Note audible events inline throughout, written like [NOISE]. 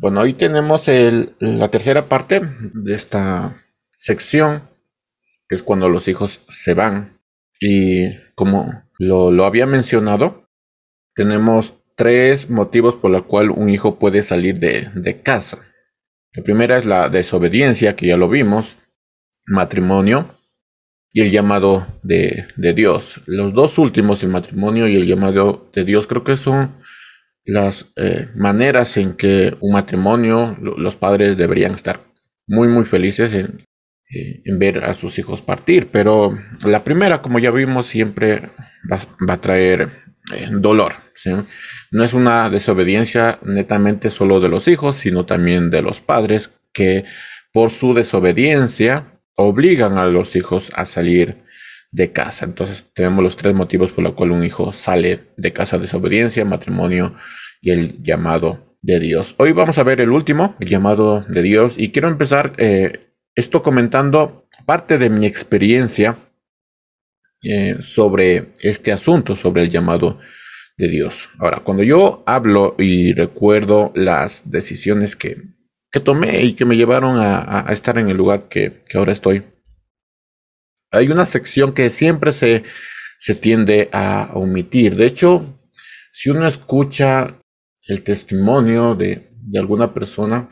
Bueno, hoy tenemos la tercera parte de esta sección, que es cuando los hijos se van. Y como lo, había mencionado, tenemos tres motivos por los cuales un hijo puede salir de, casa. La primera es la desobediencia, que ya lo vimos, matrimonio y el llamado de, de, Dios. Los dos últimos, el matrimonio y el llamado de Dios, creo que son las eh, maneras en que un matrimonio, los padres deberían estar muy, muy felices en, eh, en, ver a sus hijos partir. Pero la primera, como ya vimos, siempre va, a traer eh, dolor. No es una desobediencia netamente solo de los hijos, sino también de los padres que por su desobediencia obligan a los hijos a salir de casa. Entonces tenemos los tres motivos por los cuales un hijo sale de casa, desobediencia, matrimonio y el llamado de Dios. Hoy vamos a ver el último, el llamado de Dios, y quiero empezar eh, esto comentando parte de mi experiencia eh, sobre este asunto, sobre el llamado de Dios. Ahora, cuando yo hablo y recuerdo las decisiones que, que tomé y que me llevaron a, estar en el lugar que, que ahora estoy, hay una sección que siempre se, se tiende a omitir. De hecho, si uno escucha el testimonio de, de, alguna persona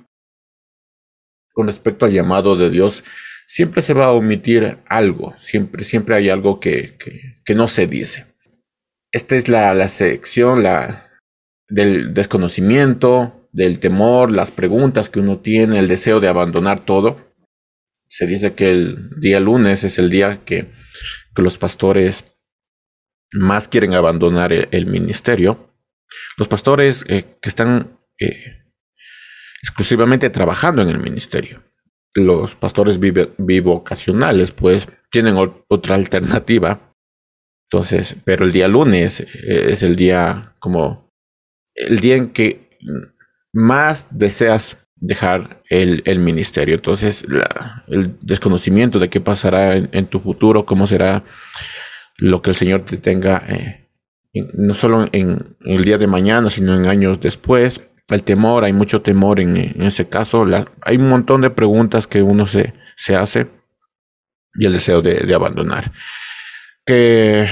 con respecto al llamado de Dios, siempre se va a omitir algo, siempre, siempre hay algo que, que, no se dice. Esta es la, la sección la, del desconocimiento, del temor, las preguntas que uno tiene, el deseo de abandonar todo se dice que el día lunes es el día que, los pastores más quieren abandonar el, ministerio. Los pastores eh, que están eh, exclusivamente trabajando en el ministerio. Los pastores bivocacionales, pues, tienen otra alternativa. Entonces, pero el día lunes eh, es el día como el día en que más deseas dejar el, el ministerio. Entonces, el desconocimiento de qué pasará en, tu futuro, cómo será lo que el Señor te tenga, eh, no solo en, el día de mañana, sino en años después. El temor, hay mucho temor en, ese caso. hay un montón de preguntas que uno se, se hace y el deseo de, abandonar. Que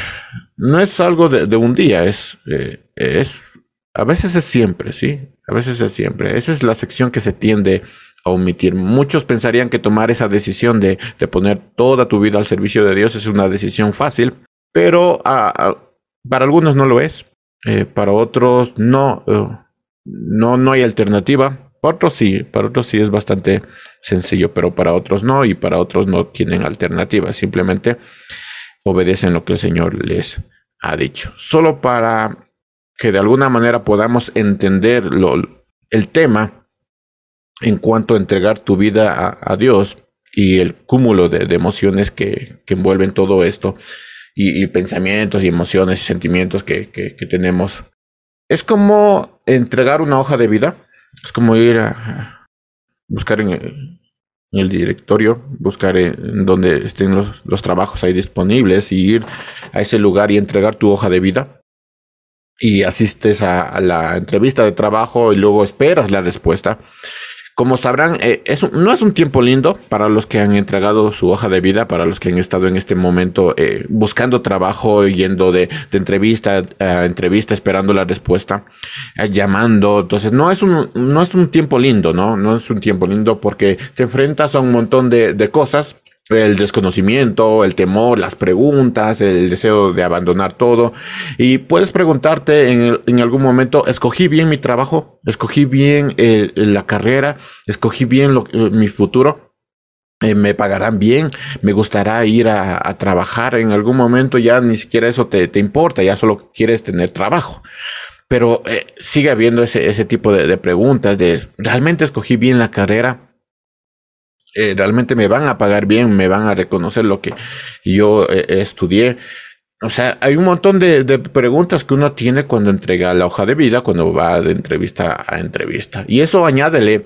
no es algo de, un día, es, eh, es, a veces es siempre, ¿sí? A veces es siempre. Esa es la sección que se tiende a omitir. Muchos pensarían que tomar esa decisión de, poner toda tu vida al servicio de Dios es una decisión fácil, pero para algunos no lo es. Eh, para otros no, eh, no, no hay alternativa. Para otros sí, para otros sí es bastante sencillo, pero para otros no, y para otros no tienen alternativa. Simplemente obedecen lo que el Señor les ha dicho. Solo para que de alguna manera podamos entender el tema en cuanto a entregar tu vida a, Dios y el cúmulo de, emociones que, envuelven todo esto y, pensamientos y emociones y sentimientos que, tenemos. Es como entregar una hoja de vida, es como ir a buscar en el, directorio, buscar en donde estén los, los trabajos ahí disponibles y ir a ese lugar y entregar tu hoja de vida y asistes a, la entrevista de trabajo y luego esperas la respuesta. Como sabrán, eh, no es un tiempo lindo para los que han entregado su hoja de vida, para los que han estado en este momento eh, buscando trabajo, yendo de, entrevista a entrevista, esperando la respuesta, eh, llamando. Entonces, no es, un, no es un tiempo lindo, ¿no? No es un tiempo lindo porque te enfrentas a un montón de, de cosas el desconocimiento, el temor, las preguntas, el deseo de abandonar todo. Y puedes preguntarte en, algún momento, ¿escogí bien mi trabajo? ¿Escogí bien eh, la carrera? ¿Escogí bien eh, mi futuro? Eh, ¿Me pagarán bien? ¿Me gustará ir a, trabajar? En algún momento ya ni siquiera eso te, importa, ya solo quieres tener trabajo. Pero sigue habiendo ese, ese tipo de, de preguntas de, ¿realmente escogí bien la carrera? Eh, realmente me van a pagar bien, me van a reconocer lo que yo eh, estudié. O sea, hay un montón de, preguntas que uno tiene cuando entrega la hoja de vida, cuando va de entrevista a entrevista. Y eso añádele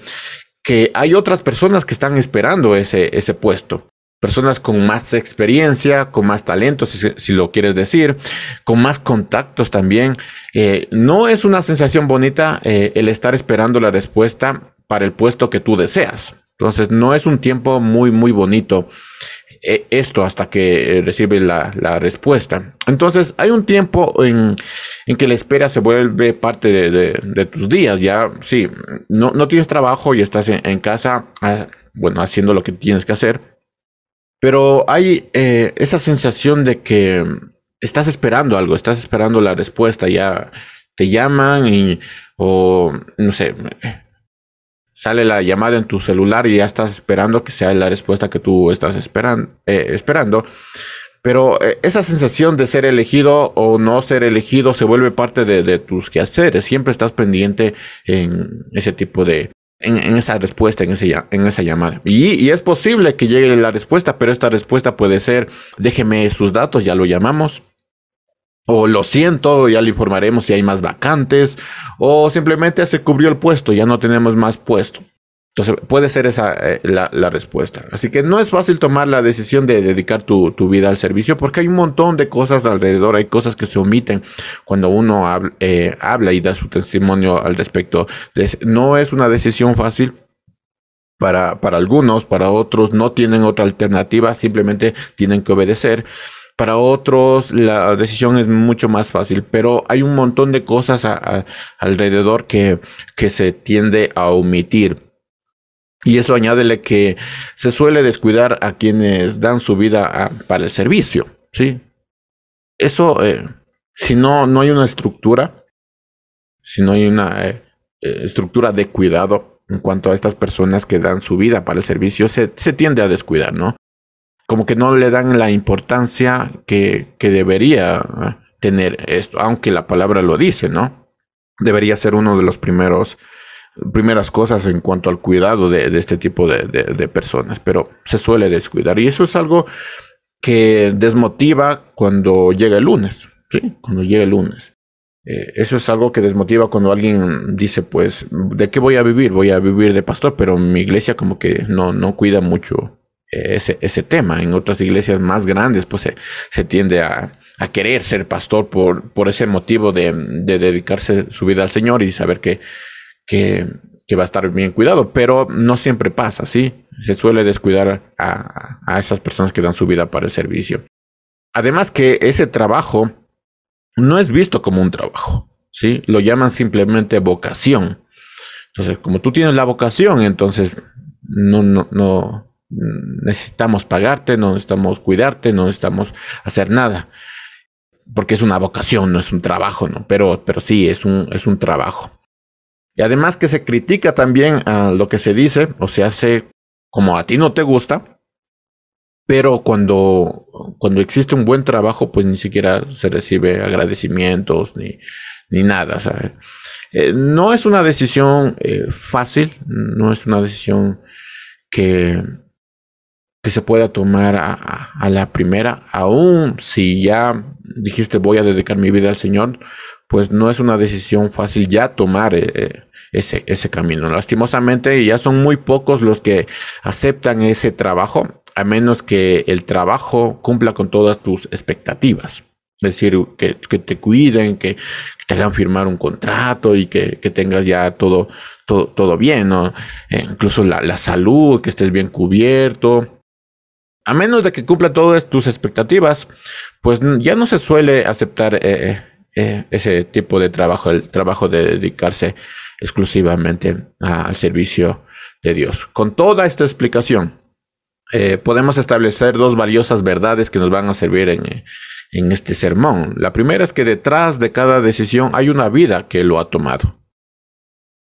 que hay otras personas que están esperando ese, puesto. Personas con más experiencia, con más talento, si, lo quieres decir, con más contactos también. Eh, no es una sensación bonita el estar esperando la respuesta para el puesto que tú deseas. Entonces no es un tiempo muy, muy bonito eh, esto hasta que eh, recibe la, respuesta. Entonces hay un tiempo en, que la espera se vuelve parte de, tus días. Ya, sí, no, no tienes trabajo y estás en, casa, ah, bueno, haciendo lo que tienes que hacer. Pero hay eh, esa sensación de que estás esperando algo, estás esperando la respuesta, ya te llaman y, o no sé, sale la llamada en tu celular y ya estás esperando que sea la respuesta que tú estás eh, esperando. Pero eh, esa sensación de ser elegido o no ser elegido se vuelve parte de, tus quehaceres. Siempre estás pendiente en ese tipo de, en, esa respuesta, en, ese, en esa llamada. Y, y, es posible que llegue la respuesta, pero esta respuesta puede ser, déjeme sus datos, ya lo llamamos o lo siento, ya le informaremos si hay más vacantes, o simplemente se cubrió el puesto, ya no tenemos más puesto. Entonces puede ser esa eh, la, respuesta. Así que no es fácil tomar la decisión de dedicar tu, vida al servicio porque hay un montón de cosas alrededor, hay cosas que se omiten cuando uno eh, habla, y da su testimonio al respecto. no es una decisión fácil. Para, para algunos, para otros no tienen otra alternativa, simplemente tienen que obedecer. Para otros la decisión es mucho más fácil, pero hay un montón de cosas alrededor que, que se tiende a omitir. Y eso añádele que se suele descuidar a quienes dan su vida para el servicio, ¿sí? Eso, eh, si no, no hay una estructura, si no hay una eh, eh, estructura de cuidado en cuanto a estas personas que dan su vida para el servicio, se, se tiende a descuidar, ¿no? Como que no le dan la importancia que, debería tener esto, aunque la palabra lo dice, ¿no? Debería ser uno de los primeros primeras cosas en cuanto al cuidado de, este tipo de, personas, pero se suele descuidar y eso es algo que desmotiva cuando llega el lunes, ¿sí? Cuando llega el lunes. Eh, eso es algo que desmotiva cuando alguien dice, pues, ¿de qué voy a vivir? Voy a vivir de pastor, pero mi iglesia como que no, no cuida mucho ese, ese tema. En otras iglesias más grandes, pues se, tiende a, querer ser pastor por, por ese motivo de, dedicarse su vida al Señor y saber que, que, va a estar bien cuidado, pero no siempre pasa, ¿sí? Se suele descuidar a, a esas personas que dan su vida para el servicio. Además que ese trabajo no es visto como un trabajo, ¿sí? Lo llaman simplemente vocación. Entonces, como tú tienes la vocación, entonces no, no, no, necesitamos pagarte, no necesitamos cuidarte, no necesitamos hacer nada. Porque es una vocación, no es un trabajo, ¿no? Pero, pero sí, es un, es un trabajo. Y además que se critica también a lo que se dice o se hace como a ti no te gusta, pero cuando, cuando existe un buen trabajo, pues ni siquiera se recibe agradecimientos ni, ni nada. Eh, no es una decisión eh, fácil, no es una decisión que, que se pueda tomar a, la primera, aún si ya dijiste voy a dedicar mi vida al Señor, pues no es una decisión fácil ya tomar eh, eh, ese, ese camino. Lastimosamente ya son muy pocos los que aceptan ese trabajo, a menos que el trabajo cumpla con todas tus expectativas. Es decir, que, te cuiden, que, te hagan firmar un contrato y que, tengas ya todo, todo, todo bien. E incluso la, la salud, que estés bien cubierto, a menos de que cumpla todas tus expectativas, pues ya no se suele aceptar eh, eh, eh, ese tipo de trabajo, el trabajo de dedicarse exclusivamente al servicio de Dios. Con toda esta explicación, podemos establecer dos valiosas verdades que nos van a servir en, en este sermón. La primera es que detrás de cada decisión hay una vida que lo ha tomado.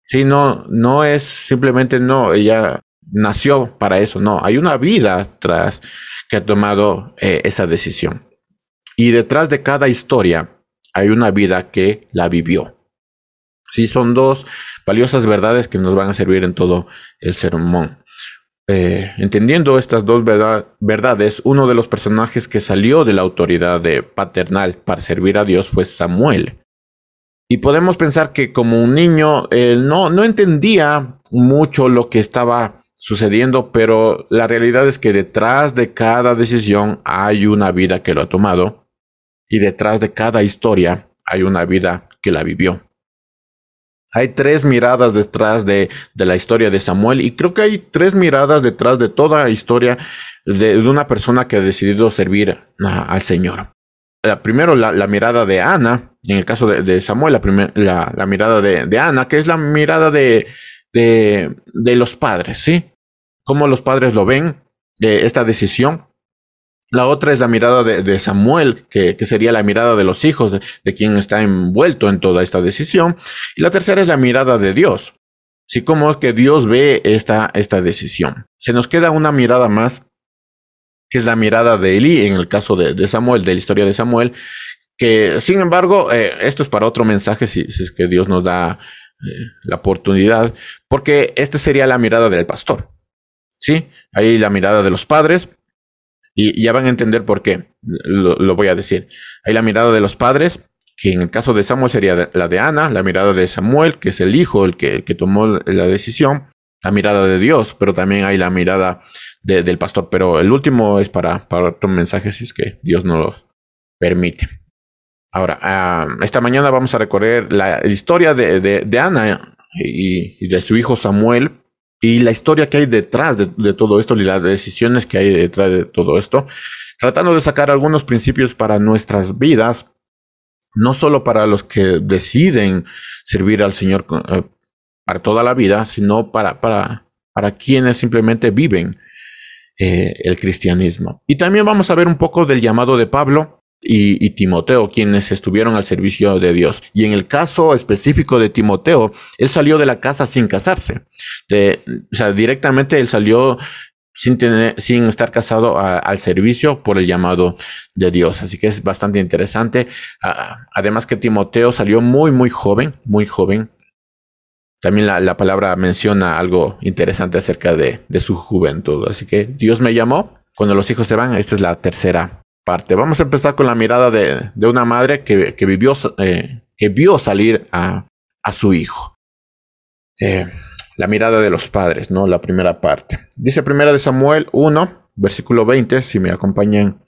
Si no, no es simplemente no, ella nació para eso, no, hay una vida tras que ha tomado eh, esa decisión. Y detrás de cada historia hay una vida que la vivió. Sí, son dos valiosas verdades que nos van a servir en todo el sermón. Eh, entendiendo estas dos verdades, uno de los personajes que salió de la autoridad paternal para servir a Dios fue Samuel. Y podemos pensar que como un niño no, no entendía mucho lo que estaba sucediendo, pero la realidad es que detrás de cada decisión hay una vida que lo ha tomado y detrás de cada historia hay una vida que la vivió. hay tres miradas detrás de, la historia de Samuel y creo que hay tres miradas detrás de toda la historia de, una persona que ha decidido servir al Señor. La, primero, la, mirada de Ana, en el caso de, Samuel, la, la, mirada de, Ana, que es la mirada de, de, los padres, ¿sí? Cómo los padres lo ven, de esta decisión. La otra es la mirada de, Samuel, que, sería la mirada de los hijos, de, quien está envuelto en toda esta decisión. Y la tercera es la mirada de Dios. Sí, cómo es que Dios ve esta, esta decisión. Se nos queda una mirada más, que es la mirada de Eli, en el caso de, Samuel, de la historia de Samuel, que sin embargo, eh, esto es para otro mensaje, si, es que Dios nos da la oportunidad, porque esta sería la mirada del pastor. Sí, ahí la mirada de los padres, y ya van a entender por qué, lo, voy a decir. Hay la mirada de los padres, que en el caso de Samuel sería la de Ana, la mirada de Samuel, que es el hijo, el que, que tomó la decisión, la mirada de Dios, pero también hay la mirada del pastor. Pero el último es para, para otro mensaje, si es que Dios nos lo permite. Ahora, ah, esta mañana vamos a recorrer la historia de, de, Ana y, de su hijo Samuel, y la historia que hay detrás de, todo esto y las decisiones que hay detrás de todo esto, tratando de sacar algunos principios para nuestras vidas, no solo para los que deciden servir al Señor eh, para toda la vida, sino para, para, para quienes simplemente viven eh, el cristianismo. Y también vamos a ver un poco del llamado de Pablo y, Timoteo, quienes estuvieron al servicio de Dios. Y en el caso específico de Timoteo, él salió de la casa sin casarse. o sea, directamente él salió sin, tener, sin estar casado al servicio por el llamado de Dios. Así que es bastante interesante. además que Timoteo salió muy, muy joven, muy joven. También la, palabra menciona algo interesante acerca de, de su juventud. Así que Dios me llamó. Cuando los hijos se van, esta es la tercera Vamos a empezar con la mirada de, una madre que, vivió, eh, que vio salir a, su hijo. Eh, la mirada de los padres, ¿no? La primera parte. Dice primera de Samuel 1, versículo 20, si me acompañan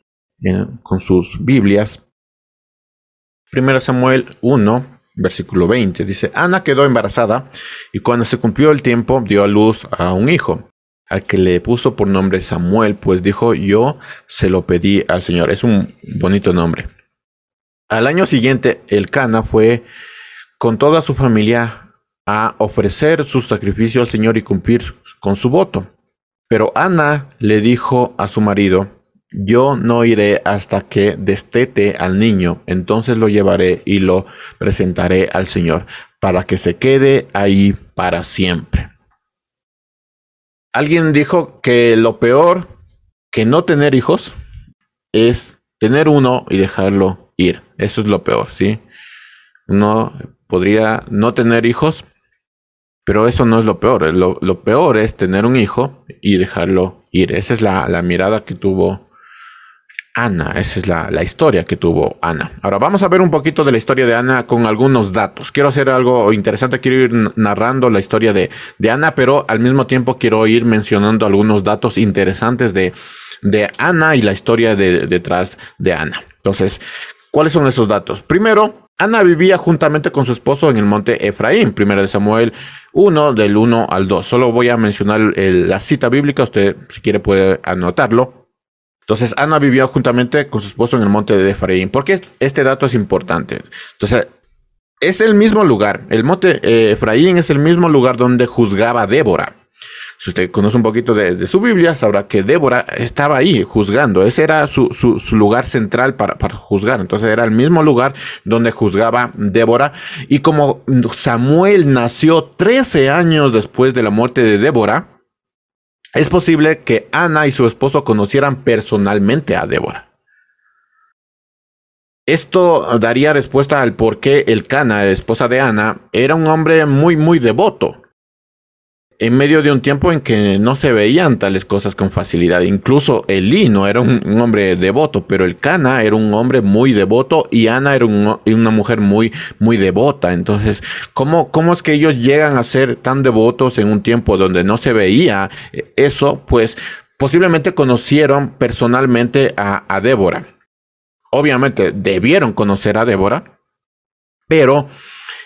con sus Biblias. Primera Samuel 1, versículo 20. Dice, Ana quedó embarazada y cuando se cumplió el tiempo dio a luz a un hijo al que le puso por nombre Samuel, pues dijo, yo se lo pedí al Señor. Es un bonito nombre. Al año siguiente, el Cana fue con toda su familia a ofrecer su sacrificio al Señor y cumplir con su voto. Pero Ana le dijo a su marido, yo no iré hasta que destete al niño, entonces lo llevaré y lo presentaré al Señor, para que se quede ahí para siempre. Alguien dijo que lo peor que no tener hijos es tener uno y dejarlo ir. Eso es lo peor, ¿sí? Uno podría no tener hijos, pero eso no es lo peor. Lo, peor es tener un hijo y dejarlo ir. Esa es la, la mirada que tuvo Ana, esa es la, historia que tuvo Ana. Ahora vamos a ver un poquito de la historia de Ana con algunos datos. Quiero hacer algo interesante, quiero ir narrando la historia de, Ana, pero al mismo tiempo quiero ir mencionando algunos datos interesantes de, de Ana y la historia detrás de Ana. Entonces, ¿cuáles son esos datos? Primero, Ana vivía juntamente con su esposo en el monte Efraín, primero de Samuel 1, del 1 al 2. Solo voy a mencionar la cita bíblica, usted si quiere puede anotarlo. Entonces, Ana vivió juntamente con su esposo en el monte de Efraín. ¿Por qué este dato es importante? Entonces, es el mismo lugar. El monte eh, Efraín es el mismo lugar donde juzgaba Débora. Si usted conoce un poquito de, su Biblia, sabrá que Débora estaba ahí juzgando. Ese era su, lugar central para, para, juzgar. Entonces era el mismo lugar donde juzgaba Débora. Y como Samuel nació 13 años después de la muerte de Débora, es posible que Ana y su esposo conocieran personalmente a Débora. Esto daría respuesta al por qué el Cana, esposa de Ana, era un hombre muy muy devoto en medio de un tiempo en que no se veían tales cosas con facilidad. Incluso Elí no era un, hombre devoto, pero el Cana era un hombre muy devoto y Ana era una mujer muy, muy devota. Entonces, ¿cómo, ¿cómo es que ellos llegan a ser tan devotos en un tiempo donde no se veía eso? Pues posiblemente conocieron personalmente a, a Débora. Obviamente debieron conocer a Débora, pero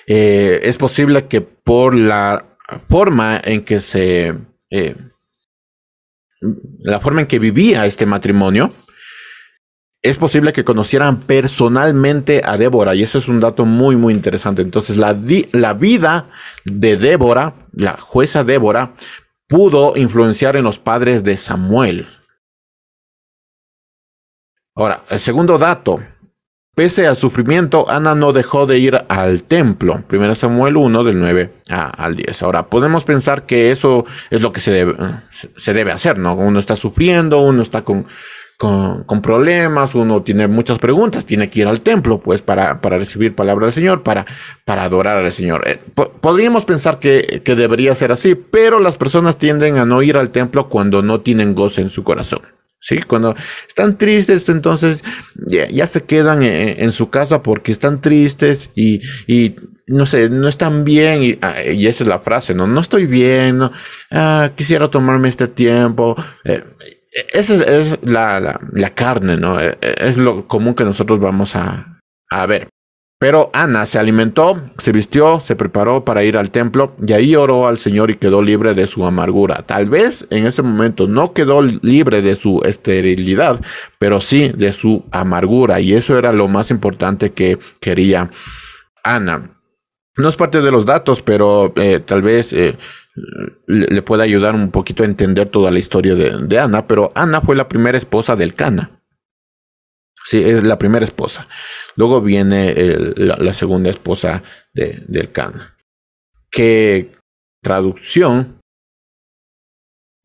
eh, es posible que por la forma en que se... Eh, la forma en que vivía este matrimonio, es posible que conocieran personalmente a Débora y eso es un dato muy muy interesante. Entonces la, la vida de Débora, la jueza Débora, pudo influenciar en los padres de Samuel. Ahora, el segundo dato. Pese al sufrimiento, Ana no dejó de ir al templo. Primero Samuel 1, del 9 al 10. Ahora, podemos pensar que eso es lo que se debe, se debe hacer, ¿no? Uno está sufriendo, uno está con, con, problemas, uno tiene muchas preguntas, tiene que ir al templo, pues, para, para recibir palabra del Señor, para, para adorar al Señor. Eh, podríamos pensar que, que, debería ser así, pero las personas tienden a no ir al templo cuando no tienen gozo en su corazón. Sí, cuando están tristes, entonces ya, se quedan en, su casa porque están tristes y, y no sé, no están bien, y, ah, esa es la frase, ¿no? No estoy bien. Ah, quisiera tomarme este tiempo. Eh, esa es, la, carne, ¿no? E, e, es lo común que nosotros vamos a, a ver. Pero Ana se alimentó, se vistió, se preparó para ir al templo y ahí oró al Señor y quedó libre de su amargura. Tal vez en ese momento no quedó libre de su esterilidad, pero sí de su amargura y eso era lo más importante que quería Ana. No es parte de los datos, pero eh, tal vez eh, le, pueda ayudar un poquito a entender toda la historia de, Ana, pero Ana fue la primera esposa del Cana. Sí, es la primera esposa. Luego viene la, segunda esposa de, del Cana. Que traducción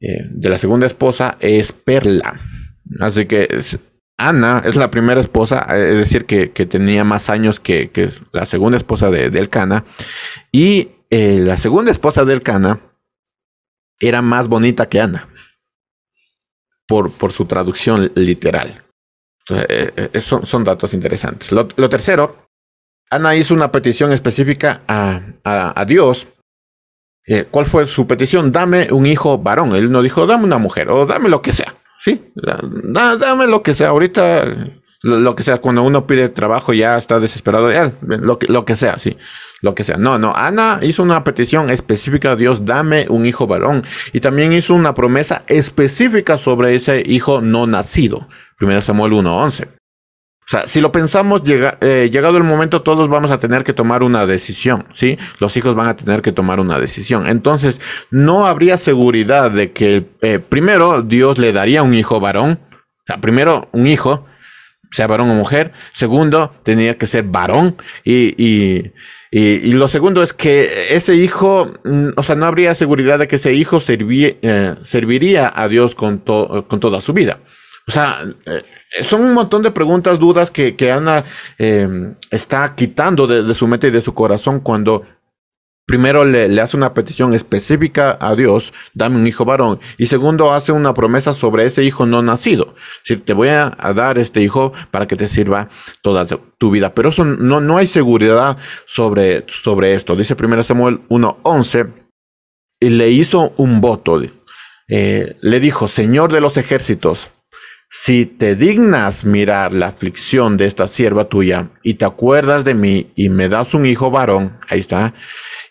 eh, de la segunda esposa es Perla. Así que Ana es la primera esposa, es decir, que, tenía más años que, la segunda esposa de, del Cana. Y eh, la segunda esposa del Cana era más bonita que Ana, por, por su traducción literal. Eh, eh, son, datos interesantes. Lo, tercero, Ana hizo una petición específica a, Dios. ¿Cuál fue su petición? Dame un hijo varón. Él no dijo, dame una mujer o dame lo que sea. Sí, dame lo que sea. Ahorita lo, que sea, cuando uno pide trabajo ya está desesperado, lo, que, lo que sea, sí, lo que sea. No, no, Ana hizo una petición específica a Dios, dame un hijo varón. Y también hizo una promesa específica sobre ese hijo no nacido. 1 Samuel 1.11. O sea, si lo pensamos, llega, eh, llegado el momento, todos vamos a tener que tomar una decisión, ¿sí? Los hijos van a tener que tomar una decisión. Entonces, no habría seguridad de que eh, primero Dios le daría un hijo varón, o sea, primero un hijo, sea varón o mujer. Segundo, tenía que ser varón. Y, y, y, lo segundo es que ese hijo, mm, o sea, no habría seguridad de que ese hijo eh, serviría a Dios con, con toda su vida. O sea, eh, son un montón de preguntas, dudas que, que Ana eh, está quitando de, su mente y de su corazón cuando Primero le, hace una petición específica a Dios, dame un hijo varón. Y segundo, hace una promesa sobre ese hijo no nacido. Si te voy a, dar este hijo para que te sirva toda tu vida. Pero eso no, no hay seguridad sobre, sobre esto. Dice 1 Samuel 1.11. Y le hizo un voto. Eh, le dijo, Señor de los ejércitos, si te dignas mirar la aflicción de esta sierva tuya y te acuerdas de mí y me das un hijo varón, ahí está,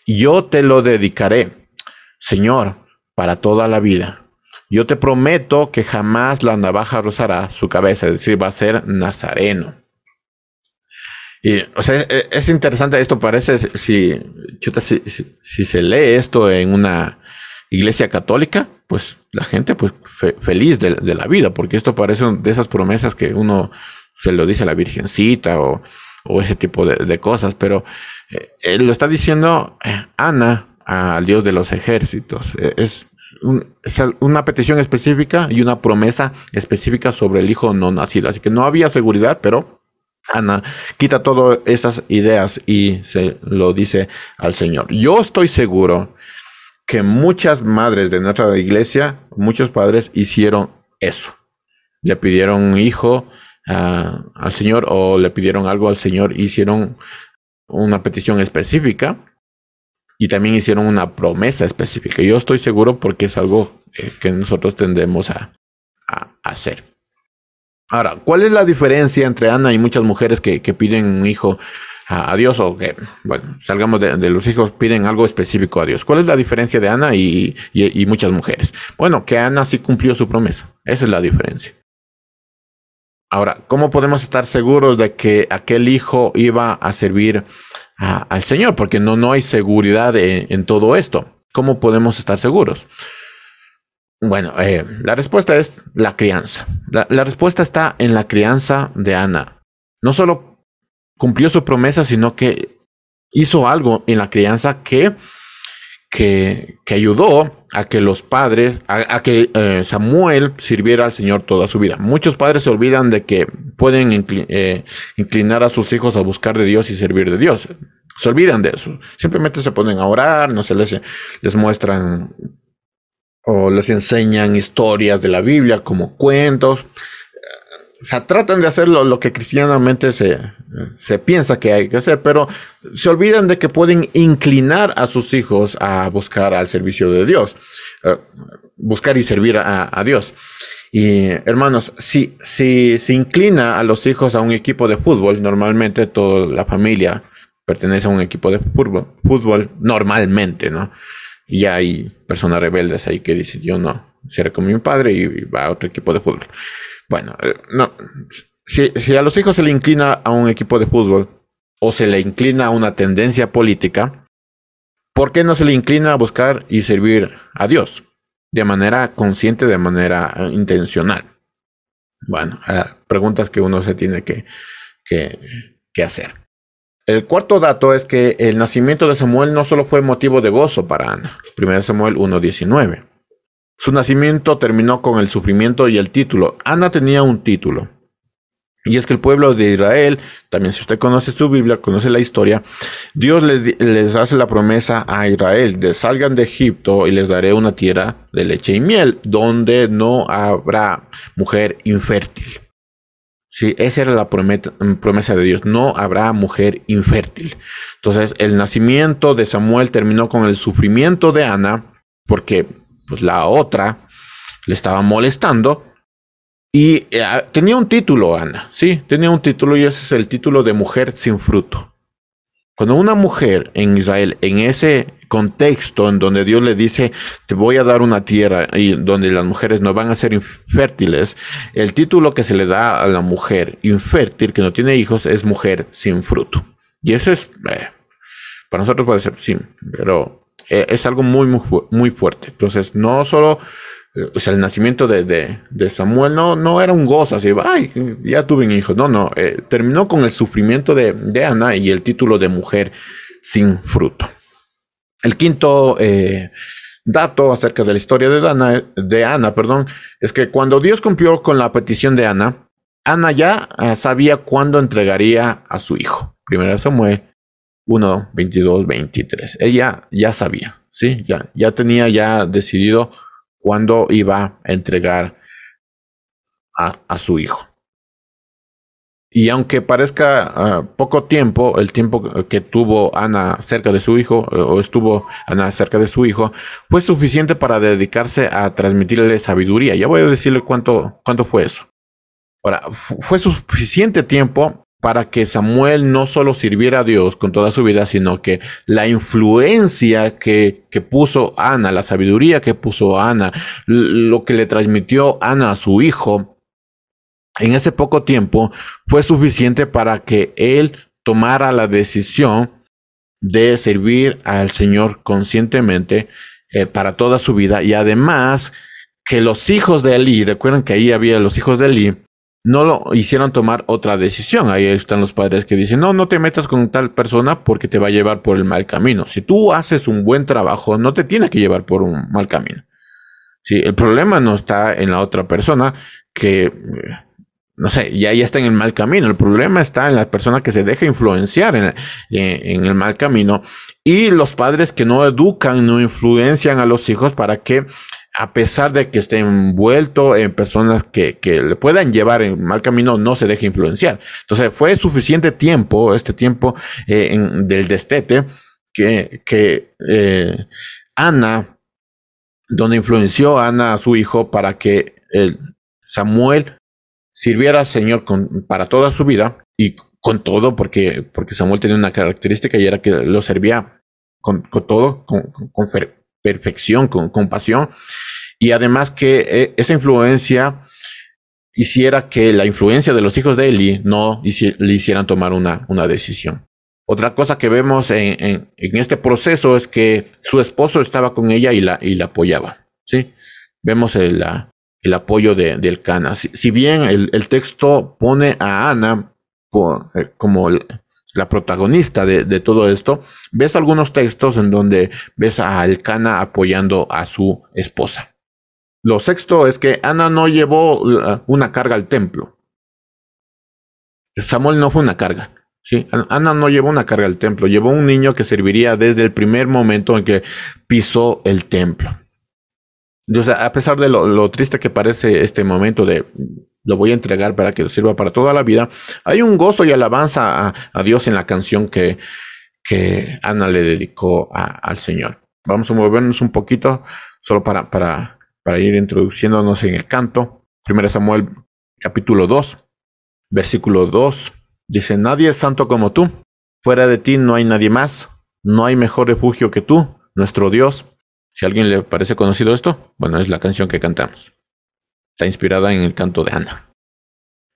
yo te lo dedicaré, Señor, para toda la vida. Yo te prometo que jamás la navaja rozará su cabeza, es decir, va a ser nazareno. Y, o sea, e, es, interesante esto, parece, si, si, se lee esto en una iglesia católica, pues la gente, pues feliz de, la vida, porque esto parece de esas promesas que uno se lo dice a la Virgencita o, ese tipo de, cosas, pero eh, lo está diciendo eh, Ana al Dios de los ejércitos. Eh, es, una petición específica y una promesa específica sobre el hijo no nacido. Así que no había seguridad, pero Ana quita todas esas ideas y se lo dice al Señor. Yo estoy seguro que muchas madres de nuestra iglesia, muchos padres hicieron eso. Le pidieron un hijo ah, al Señor o le pidieron algo al Señor, hicieron una petición específica y también hicieron una promesa específica. Yo estoy seguro porque es algo eh, que nosotros tendemos a, hacer. Ahora, ¿cuál es la diferencia entre Ana y muchas mujeres que, piden un hijo a, Dios o que, bueno, salgamos de, los hijos, piden algo específico a Dios. ¿Cuál es la diferencia de Ana y, muchas mujeres? Bueno, que Ana sí cumplió su promesa. Esa es la diferencia. Ahora, ¿cómo podemos estar seguros de que aquel hijo iba a servir al Señor? Porque no, no hay seguridad en, todo esto. ¿Cómo podemos estar seguros? Bueno, eh, la respuesta es la crianza. la respuesta está en la crianza de Ana. No solo cumplió su promesa, sino que hizo algo en la crianza que, que, ayudó a que los padres, a, que eh, Samuel sirviera al Señor toda su vida. Muchos padres se olvidan de que pueden eh, inclinar a sus hijos a buscar de Dios y servir de Dios. Se olvidan de eso. Simplemente se ponen a orar, no se les, les muestran o les enseñan historias de la Biblia como cuentos o sea, tratan de hacer lo, que cristianamente se, se, piensa que hay que hacer, pero se olvidan de que pueden inclinar a sus hijos a buscar al servicio de Dios, eh, buscar y servir a, Dios. Y hermanos, si, si se inclina a los hijos a un equipo de fútbol, normalmente toda la familia pertenece a un equipo de fútbol, fútbol normalmente, ¿no? Y hay personas rebeldes ahí que dicen, yo no, seré como mi padre y va a otro equipo de fútbol. Bueno, eh, no. Si, a los hijos se le inclina a un equipo de fútbol o se le inclina a una tendencia política, ¿por qué no se le inclina a buscar y servir a Dios? De manera consciente, de manera eh, intencional. Bueno, eh, preguntas que uno se tiene que, que, hacer. El cuarto dato es que el nacimiento de Samuel no solo fue motivo de gozo para Ana. 1 Samuel 1.19. Su nacimiento terminó con el sufrimiento y el título. Ana tenía un título. Y es que el pueblo de Israel, también si usted conoce su Biblia, conoce la historia, Dios les, hace la promesa a Israel de salgan de Egipto y les daré una tierra de leche y miel, donde no habrá mujer infértil. Sí, esa era la promesa de Dios, no habrá mujer infértil. Entonces, el nacimiento de Samuel terminó con el sufrimiento de Ana, porque pues la otra le estaba molestando y eh, tenía un título, Ana, sí, tenía un título y ese es el título de mujer sin fruto. Cuando una mujer en Israel, en ese contexto en donde Dios le dice, te voy a dar una tierra y donde las mujeres no van a ser infértiles, el título que se le da a la mujer infértil que no tiene hijos es mujer sin fruto. Y eso es, eh, para nosotros puede ser, sí, pero eh, es algo muy, muy, muy fuerte. Entonces, no solo eh, el nacimiento de, Samuel no, no era un gozo, así, ay, ya tuve un hijo. No, no, eh, terminó con el sufrimiento de, Ana y el título de mujer sin fruto. El quinto dato acerca de la historia de, Ana, de Ana perdón, es que cuando Dios cumplió con la petición de Ana, Ana ya sabía cuándo entregaría a su hijo. Primero Samuel 1, 22, 23. Ella ya sabía, ¿sí? Ya, ya tenía ya decidido cuándo iba a entregar a, su hijo. Y aunque parezca ah, poco tiempo, el tiempo que tuvo Ana cerca de su hijo, o estuvo Ana cerca de su hijo, fue suficiente para dedicarse a transmitirle sabiduría. Ya voy a decirle cuánto, cuánto fue eso. Ahora, fue suficiente tiempo para que Samuel no solo sirviera a Dios con toda su vida, sino que la influencia que, que, puso Ana, la sabiduría que puso Ana, lo que le transmitió Ana a su hijo, en ese poco tiempo fue suficiente para que él tomara la decisión de servir al Señor conscientemente eh, para toda su vida. Y además que los hijos de Eli, recuerden que ahí había los hijos de Eli, no lo hicieron tomar otra decisión. Ahí están los padres que dicen, no, no te metas con tal persona porque te va a llevar por el mal camino. Si tú haces un buen trabajo, no te tiene que llevar por un mal camino. Si el problema no está en la otra persona que, no sé, ya, ya está en el mal camino. El problema está en la persona que se deja influenciar en, en el mal camino y los padres que no educan, no influencian a los hijos para que a pesar de que esté envuelto en personas que, le puedan llevar en mal camino, no se deje influenciar. Entonces fue suficiente tiempo, este tiempo eh, del destete, que, que eh, Ana, donde influenció Ana a su hijo para que Samuel sirviera al Señor para toda su vida y con todo, porque, porque Samuel tenía una característica y era que lo servía con, todo, con, perfección, con, compasión. Y además que eh, esa influencia hiciera que la influencia de los hijos de Eli no le hicieran tomar una, una decisión. Otra cosa que vemos en, este proceso es que su esposo estaba con ella y la, y la apoyaba. ¿sí? Vemos el, el apoyo de, del Cana. Si, bien el, texto pone a Ana eh, como la protagonista de, todo esto, ves algunos textos en donde ves a Elcana apoyando a su esposa. Lo sexto es que Ana no llevó una carga al templo. Samuel no fue una carga. ¿sí? Ana no llevó una carga al templo, llevó un niño que serviría desde el primer momento en que pisó el templo. O sea, a pesar de lo, triste que parece este momento de lo voy a entregar para que sirva para toda la vida, hay un gozo y alabanza a, Dios en la canción que, que Ana le dedicó al Señor. Vamos a movernos un poquito solo para, para para ir introduciéndonos en el canto. 1 Samuel capítulo 2, versículo 2. Dice, nadie es santo como tú. Fuera de ti no hay nadie más. No hay mejor refugio que tú, nuestro Dios. Si a alguien le parece conocido esto, bueno, es la canción que cantamos. Está inspirada en el canto de Ana.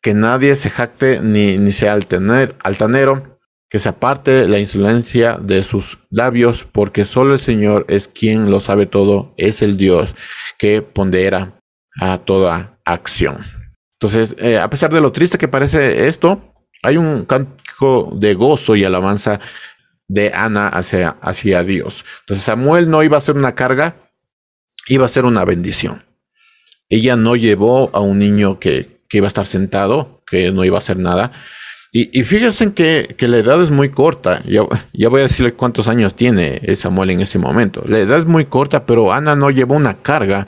Que nadie se jacte ni, ni sea altanero, que se aparte la insolencia de sus labios, porque solo el Señor es quien lo sabe todo, es el Dios que pondera a toda acción. Entonces, eh, a pesar de lo triste que parece esto, hay un canto de gozo y alabanza de Ana hacia, hacia Dios. Entonces, Samuel no iba a ser una carga, iba a ser una bendición. Ella no llevó a un niño que, que iba a estar sentado, que no iba a hacer nada, y, fíjense que, que, la edad es muy corta. Ya, ya voy a decirle cuántos años tiene Samuel en ese momento. La edad es muy corta, pero Ana no llevó una carga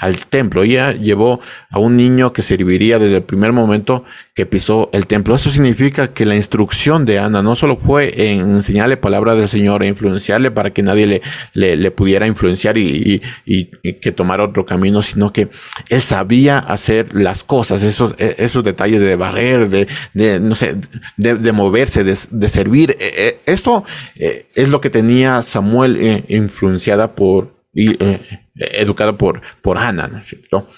al templo. Ella llevó a un niño que serviría desde el primer momento que pisó el templo. Eso significa que la instrucción de Ana no solo fue en enseñarle palabra del Señor e influenciarle para que nadie le, le, pudiera influenciar y, que tomara otro camino, sino que él sabía hacer las cosas, esos, e, esos detalles de barrer, de, no sé, de, moverse, de, servir. E, e, esto eh, es lo que tenía Samuel eh, influenciada por y, eh, educado por, por Ana, ¿no es cierto?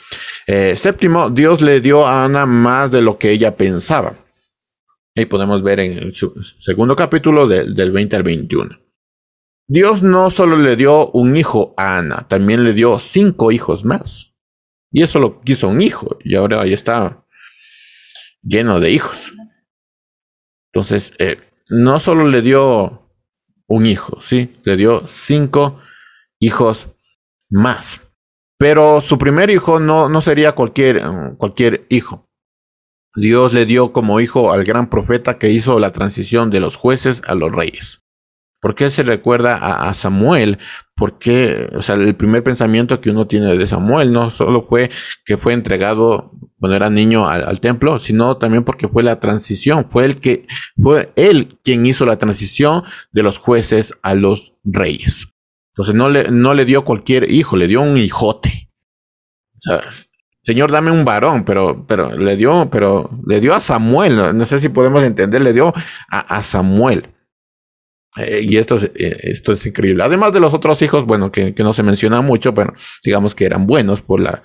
Eh, séptimo, Dios le dio a Ana más de lo que ella pensaba. Y podemos ver en el segundo capítulo del 20 al 21. Dios no solo le dio un hijo a Ana, también le dio cinco hijos más. Y eso lo quiso un hijo, y ahora ahí está lleno de hijos. Entonces, eh, no solo le dio un hijo, sí, le dio cinco hijos más. Pero su primer hijo no, no sería cualquier, cualquier hijo. Dios le dio como hijo al gran profeta que hizo la transición de los jueces a los reyes. ¿Por qué se recuerda a, Samuel? Porque, o sea, el primer pensamiento que uno tiene de Samuel no solo fue que fue entregado cuando era niño al, al, templo, sino también porque fue la transición, fue el que, fue él quien hizo la transición de los jueces a los reyes. Entonces no le, no le dio cualquier hijo, le dio un hijote. Señor, dame un varón, pero, pero le dio, pero le dio a Samuel. No, sé si podemos entender, le dio a, Samuel. Eh, y esto es, eh, esto es increíble. Además de los otros hijos, bueno, que, no se menciona mucho, pero digamos que eran buenos por la,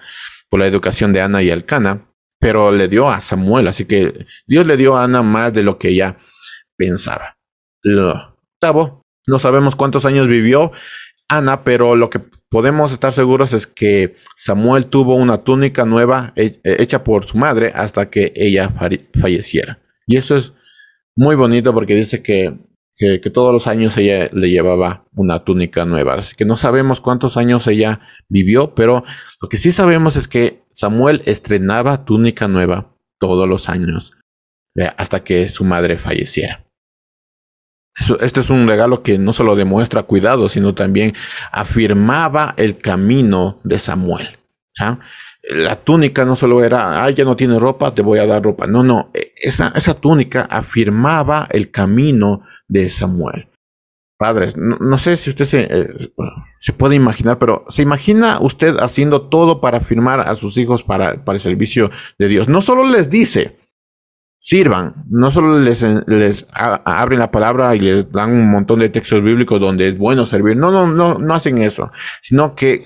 por la educación de Ana y Alcana, pero le dio a Samuel. Así que Dios le dio a Ana más de lo que ella pensaba. Lo octavo, no sabemos cuántos años vivió Ana, pero lo que podemos estar seguros es que Samuel tuvo una túnica nueva hecha por su madre hasta que ella falleciera. Y eso es muy bonito porque dice que, que, todos los años ella le llevaba una túnica nueva. Así que no sabemos cuántos años ella vivió, pero lo que sí sabemos es que Samuel estrenaba túnica nueva todos los años eh, hasta que su madre falleciera. Este es un regalo que no solo demuestra cuidado, sino también afirmaba el camino de Samuel. La túnica no solo era, ah, ya no tiene ropa, te voy a dar ropa. No, no, esa, esa túnica afirmaba el camino de Samuel. Padres, no, sé si usted se, eh, se, puede imaginar, pero ¿se imagina usted haciendo todo para afirmar a sus hijos para, para el servicio de Dios? No solo les dice, sirvan. No solo les, abren la palabra y les dan un montón de textos bíblicos donde es bueno servir. No, no, no, no hacen eso, sino que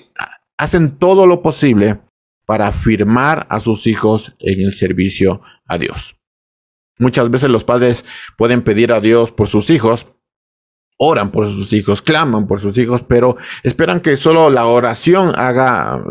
hacen todo lo posible para afirmar a sus hijos en el servicio a Dios. Muchas veces los padres pueden pedir a Dios por sus hijos, oran por sus hijos, claman por sus hijos, pero esperan que solo la oración haga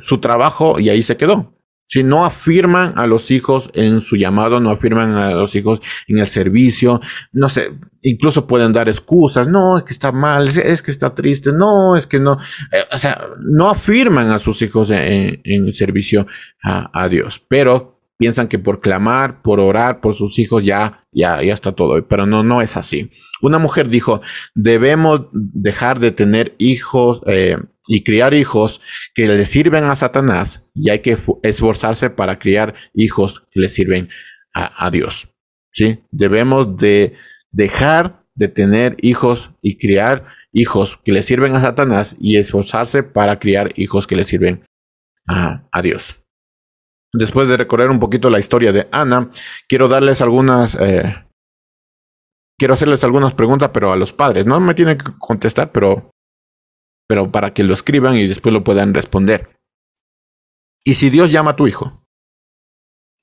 su trabajo y ahí se quedó. Si no afirman a los hijos en su llamado, no afirman a los hijos en el servicio, no sé, incluso pueden dar excusas, no, es que está mal, es que está triste, no, es que no, eh, o sea, no afirman a sus hijos en, el servicio a, a Dios, pero piensan que por clamar, por orar por sus hijos ya, ya, ya está todo, pero no, no es así. Una mujer dijo, debemos dejar de tener hijos eh, y criar hijos que le sirven a Satanás y hay que esforzarse para criar hijos que le sirven a, Dios. ¿sí? Debemos de dejar de tener hijos y criar hijos que le sirven a Satanás y esforzarse para criar hijos que le sirven a, Dios. Después de recorrer un poquito la historia de Ana, quiero darles algunas, eh, quiero hacerles algunas preguntas, pero a los padres. No me tienen que contestar, pero, pero para que lo escriban y después lo puedan responder. ¿Y si Dios llama a tu hijo?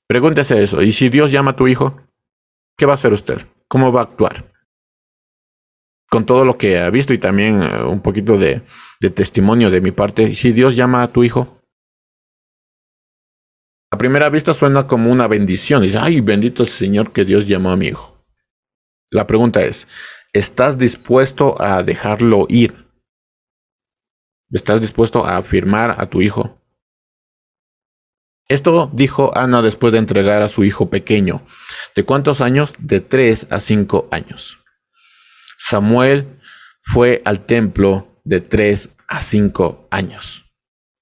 Pregúntese eso. ¿Y si Dios llama a tu hijo? ¿Qué va a hacer usted? ¿Cómo va a actuar? Con todo lo que ha visto y también eh, un poquito de, testimonio de mi parte, ¿y si Dios llama a tu hijo? A primera vista suena como una bendición. Dice, ay, bendito el Señor que Dios llamó a mi hijo. La pregunta es, ¿estás dispuesto a dejarlo ir? ¿Estás dispuesto a afirmar a tu hijo? Esto dijo Ana después de entregar a su hijo pequeño. ¿De cuántos años? De tres a cinco años. Samuel fue al templo de tres a cinco años,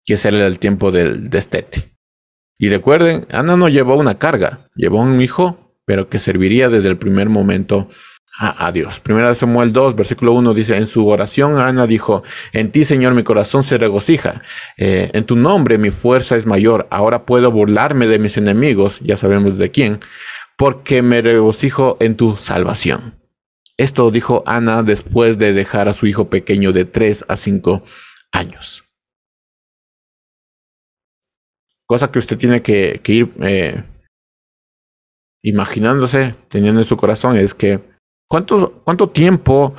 que ese era el tiempo del destete. Y recuerden, Ana no llevó una carga, llevó un hijo, pero que serviría desde el primer momento a, Dios. Primera de Samuel 2, versículo 1 dice, en su oración Ana dijo, en ti Señor mi corazón se regocija, eh, en tu nombre mi fuerza es mayor, ahora puedo burlarme de mis enemigos, ya sabemos de quién, porque me regocijo en tu salvación. Esto dijo Ana después de dejar a su hijo pequeño de 3 a 5 años. Cosa que usted tiene que, ir eh, imaginándose, teniendo en su corazón, es que ¿cuánto, ¿cuánto tiempo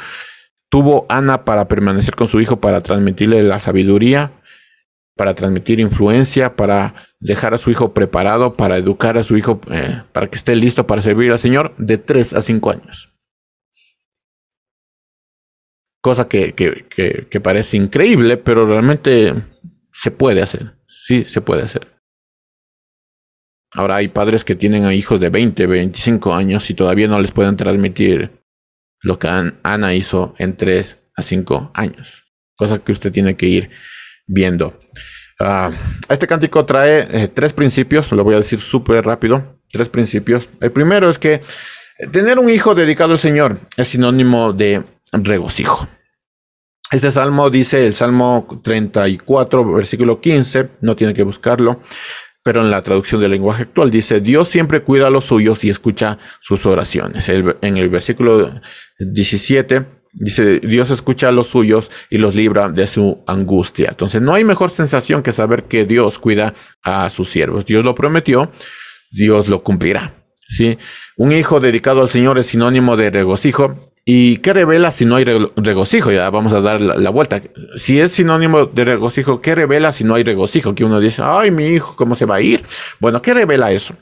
tuvo Ana para permanecer con su hijo, para transmitirle la sabiduría, para transmitir influencia, para dejar a su hijo preparado, para educar a su hijo, eh, para que esté listo para servir al Señor, de tres a cinco años? Cosa que, que parece increíble, pero realmente se puede hacer. Sí, se puede hacer. Ahora hay padres que tienen a hijos de 20, 25 años y todavía no les pueden transmitir lo que Ana hizo en 3 a 5 años. Cosa que usted tiene que ir viendo. Ah, este cántico trae eh, tres principios, lo voy a decir súper rápido. Tres principios. El primero es que tener un hijo dedicado al Señor es sinónimo de regocijo. Este salmo dice, el Salmo 34, versículo 15, no tiene que buscarlo pero en la traducción del lenguaje actual dice, Dios siempre cuida a los suyos y escucha sus oraciones. en el versículo 17 dice, Dios escucha a los suyos y los libra de su angustia. Entonces no hay mejor sensación que saber que Dios cuida a sus siervos. Dios lo prometió, Dios lo cumplirá. ¿sí? Un hijo dedicado al Señor es sinónimo de regocijo ¿Y qué revela si no hay regocijo? Ya vamos a dar la, vuelta. Si es sinónimo de regocijo, ¿qué revela si no hay regocijo? Que uno dice, ay, mi hijo, ¿cómo se va a ir? Bueno, ¿qué revela eso?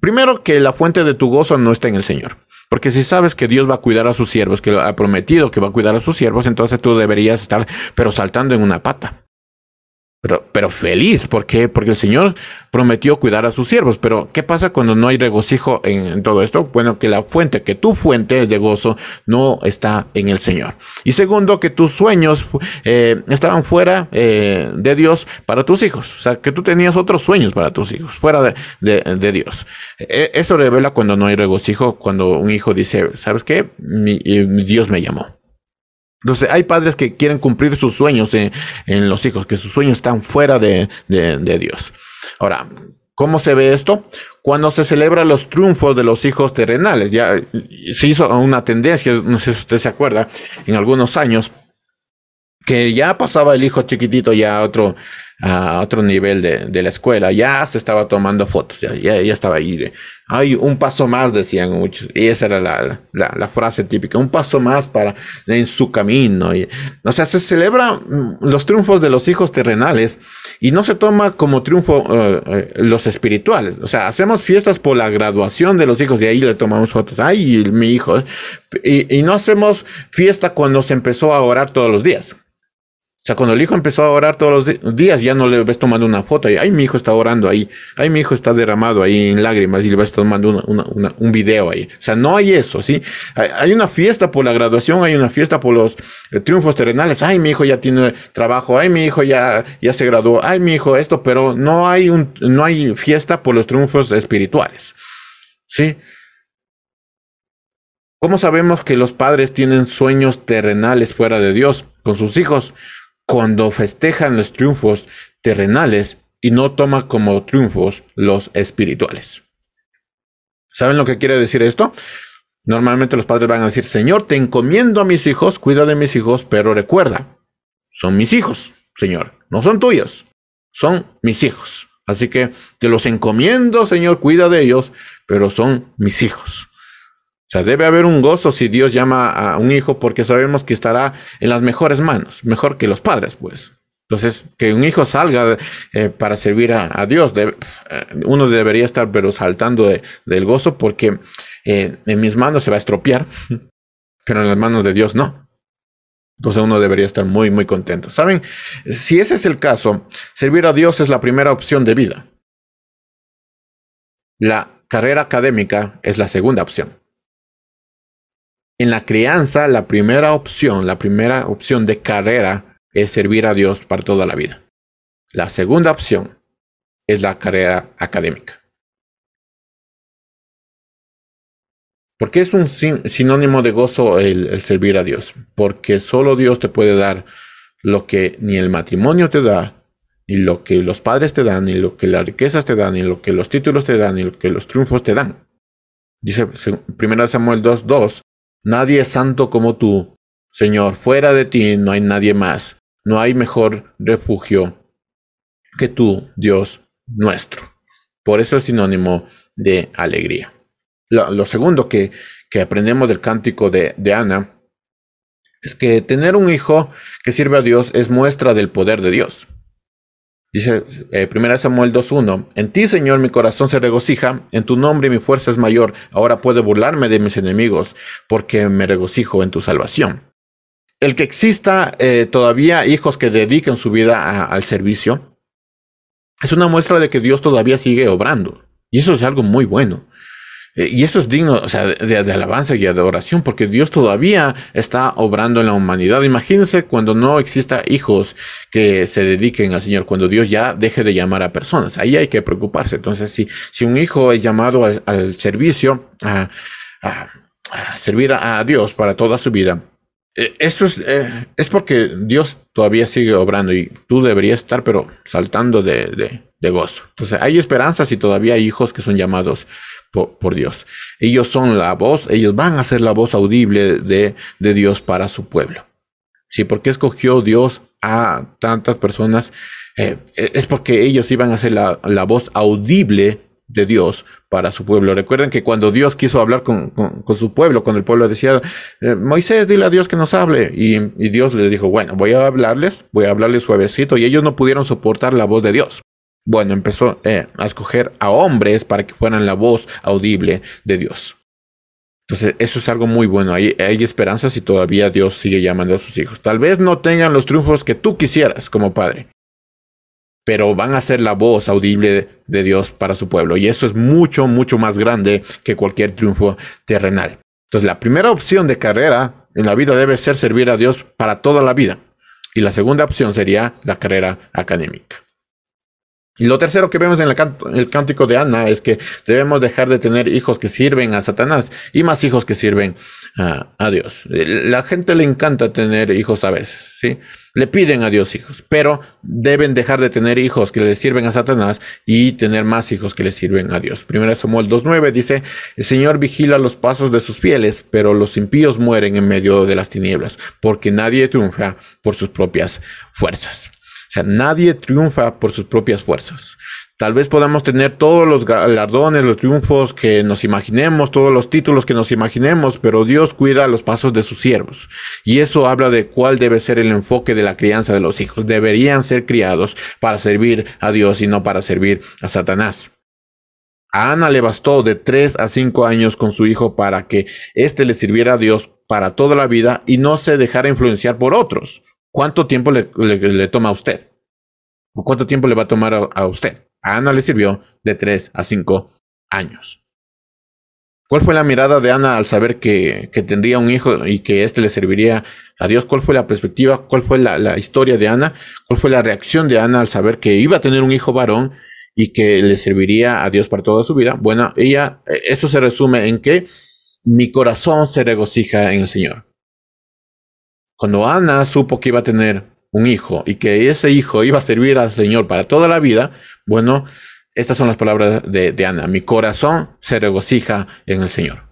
Primero, que la fuente de tu gozo no está en el Señor. Porque si sabes que Dios va a cuidar a sus siervos, que ha prometido que va a cuidar a sus siervos, entonces tú deberías estar, pero saltando en una pata. Pero, pero feliz, ¿por qué? Porque el Señor prometió cuidar a sus siervos. Pero, ¿qué pasa cuando no hay regocijo en, todo esto? Bueno, que la fuente, que tu fuente de gozo no está en el Señor. Y segundo, que tus sueños eh, estaban fuera eh, de Dios para tus hijos. O sea, que tú tenías otros sueños para tus hijos, fuera de, Dios. E, eso revela cuando no hay regocijo, cuando un hijo dice, ¿sabes qué? mi Dios me llamó. Entonces, hay padres que quieren cumplir sus sueños en, los hijos, que sus sueños están fuera de, Dios. Ahora, ¿Cómo se ve esto? Cuando se celebran los triunfos de los hijos terrenales. Ya se hizo una tendencia, no sé si usted se acuerda, en algunos años, que ya pasaba el hijo chiquitito ya a otro, a otro nivel de, la escuela, ya se estaba tomando fotos, ya, ya, estaba ahí. De, hay un paso más, decían muchos, y esa era la, la, frase típica, un paso más para en su camino. Y, o sea, se celebra mm, los triunfos de los hijos terrenales y no se toma como triunfo eh, eh, los espirituales. O sea, hacemos fiestas por la graduación de los hijos y ahí le tomamos fotos, ay, mi hijo. Y, y no hacemos fiesta cuando se empezó a orar todos los días. O sea, cuando el hijo empezó a orar todos los días, ya no le ves tomando una foto y, ay, mi hijo está orando ahí, ay, mi hijo está derramado ahí en lágrimas y le ves tomando un video ahí. O sea, no hay eso, ¿sí? Hay, una fiesta por la graduación, hay una fiesta por los eh, triunfos terrenales, ay, mi hijo ya tiene trabajo, ay, mi hijo ya, ya se graduó, ay, mi hijo esto, pero no hay, un, no hay fiesta por los triunfos espirituales, ¿sí? ¿Cómo sabemos que los padres tienen sueños terrenales fuera de Dios con sus hijos? Cuando festejan los triunfos terrenales y no toma como triunfos los espirituales. ¿Saben lo que quiere decir esto? Normalmente los padres van a decir, Señor, te encomiendo a mis hijos, cuida de mis hijos, pero recuerda, son mis hijos, Señor, no son tuyos, son mis hijos. Así que te los encomiendo, Señor, cuida de ellos, pero son mis hijos. Sea, debe haber un gozo si Dios llama a un hijo porque sabemos que estará en las mejores manos, mejor que los padres, pues. Entonces, que un hijo salga eh, para servir a, Dios, eh, uno debería estar pero saltando del gozo porque eh, en mis manos se va a estropear, [LAUGHS] pero en las manos de Dios no. Entonces uno debería estar muy, muy contento. ¿Saben? Si ese es el caso, servir a Dios es la primera opción de vida. La carrera académica es la segunda opción. En la crianza, la primera opción, la primera opción de carrera es servir a Dios para toda la vida. La segunda opción es la carrera académica. ¿Por qué es un sinónimo de gozo el, servir a Dios? Porque solo Dios te puede dar lo que ni el matrimonio te da, ni lo que los padres te dan, ni lo que las riquezas te dan, ni lo que los títulos te dan, ni lo que los triunfos te dan. Dice 1 Samuel 2.2, Nadie es santo como tú, Señor, fuera de ti no hay nadie más, no hay mejor refugio que tú, Dios nuestro. Por eso es sinónimo de alegría. Lo, segundo que, que, aprendemos del cántico de, de Ana es que tener un hijo que sirve a Dios es muestra del poder de Dios. Dice 1 eh, Samuel 2.1, en ti Señor mi corazón se regocija, en tu nombre mi fuerza es mayor, ahora puedo burlarme de mis enemigos, porque me regocijo en tu salvación. El que exista eh, todavía hijos que dediquen su vida al servicio, es una muestra de que Dios todavía sigue obrando. Y eso es algo muy bueno. Eh, y esto es digno o sea, de, alabanza y de adoración, porque Dios todavía está obrando en la humanidad. Imagínense cuando no exista hijos que se dediquen al Señor, cuando Dios ya deje de llamar a personas. Ahí hay que preocuparse. Entonces, si, si un hijo es llamado al, servicio, a, servir a, Dios para toda su vida, eh, esto es, eh, es porque Dios todavía sigue obrando y tú deberías estar, pero saltando de, de gozo. Entonces, hay esperanzas y todavía hay hijos que son llamados por, Dios. Ellos son la voz, ellos van a ser la voz audible de, de Dios para su pueblo. Sí, porque escogió Dios a tantas personas, eh, es porque ellos iban a ser la, la, voz audible de Dios para su pueblo. Recuerden que cuando Dios quiso hablar con, con, su pueblo, cuando el pueblo decía, eh, Moisés, dile a Dios que nos hable, y, y Dios le dijo, bueno, voy a hablarles, voy a hablarles suavecito, y ellos no pudieron soportar la voz de Dios. Bueno, empezó eh, a escoger a hombres para que fueran la voz audible de Dios. Entonces, eso es algo muy bueno. Hay, hay esperanza si todavía Dios sigue llamando a sus hijos. Tal vez no tengan los triunfos que tú quisieras como padre, pero van a ser la voz audible de Dios para su pueblo. Y eso es mucho, mucho más grande que cualquier triunfo terrenal. Entonces, la primera opción de carrera en la vida debe ser servir a Dios para toda la vida. Y la segunda opción sería la carrera académica. Y lo tercero que vemos en el, cántico de Ana es que debemos dejar de tener hijos que sirven a Satanás y más hijos que sirven a, Dios. La gente le encanta tener hijos a veces, ¿sí? Le piden a Dios hijos, pero deben dejar de tener hijos que le sirven a Satanás y tener más hijos que le sirven a Dios. 1 Samuel 2.9 dice, el Señor vigila los pasos de sus fieles, pero los impíos mueren en medio de las tinieblas, porque nadie triunfa por sus propias fuerzas. O sea, nadie triunfa por sus propias fuerzas. Tal vez podamos tener todos los galardones, los triunfos que nos imaginemos, todos los títulos que nos imaginemos, pero Dios cuida los pasos de sus siervos. Y eso habla de cuál debe ser el enfoque de la crianza de los hijos. Deberían ser criados para servir a Dios y no para servir a Satanás. A Ana le bastó de 3 a 5 años con su hijo para que éste le sirviera a Dios para toda la vida y no se dejara influenciar por otros. ¿Cuánto tiempo le, toma a usted? ¿O cuánto tiempo le va a tomar a, usted? A Ana le sirvió de 3 a 5 años. ¿Cuál fue la mirada de Ana al saber que, tendría un hijo y que éste le serviría a Dios? ¿Cuál fue la perspectiva? ¿Cuál fue la, la, historia de Ana? ¿Cuál fue la reacción de Ana al saber que iba a tener un hijo varón y que le serviría a Dios para toda su vida? Bueno, ella, eso se resume en que mi corazón se regocija en el Señor. Cuando Ana supo que iba a tener un hijo y que ese hijo iba a servir al Señor para toda la vida, bueno, estas son las palabras de, Ana. Mi corazón se regocija en el Señor.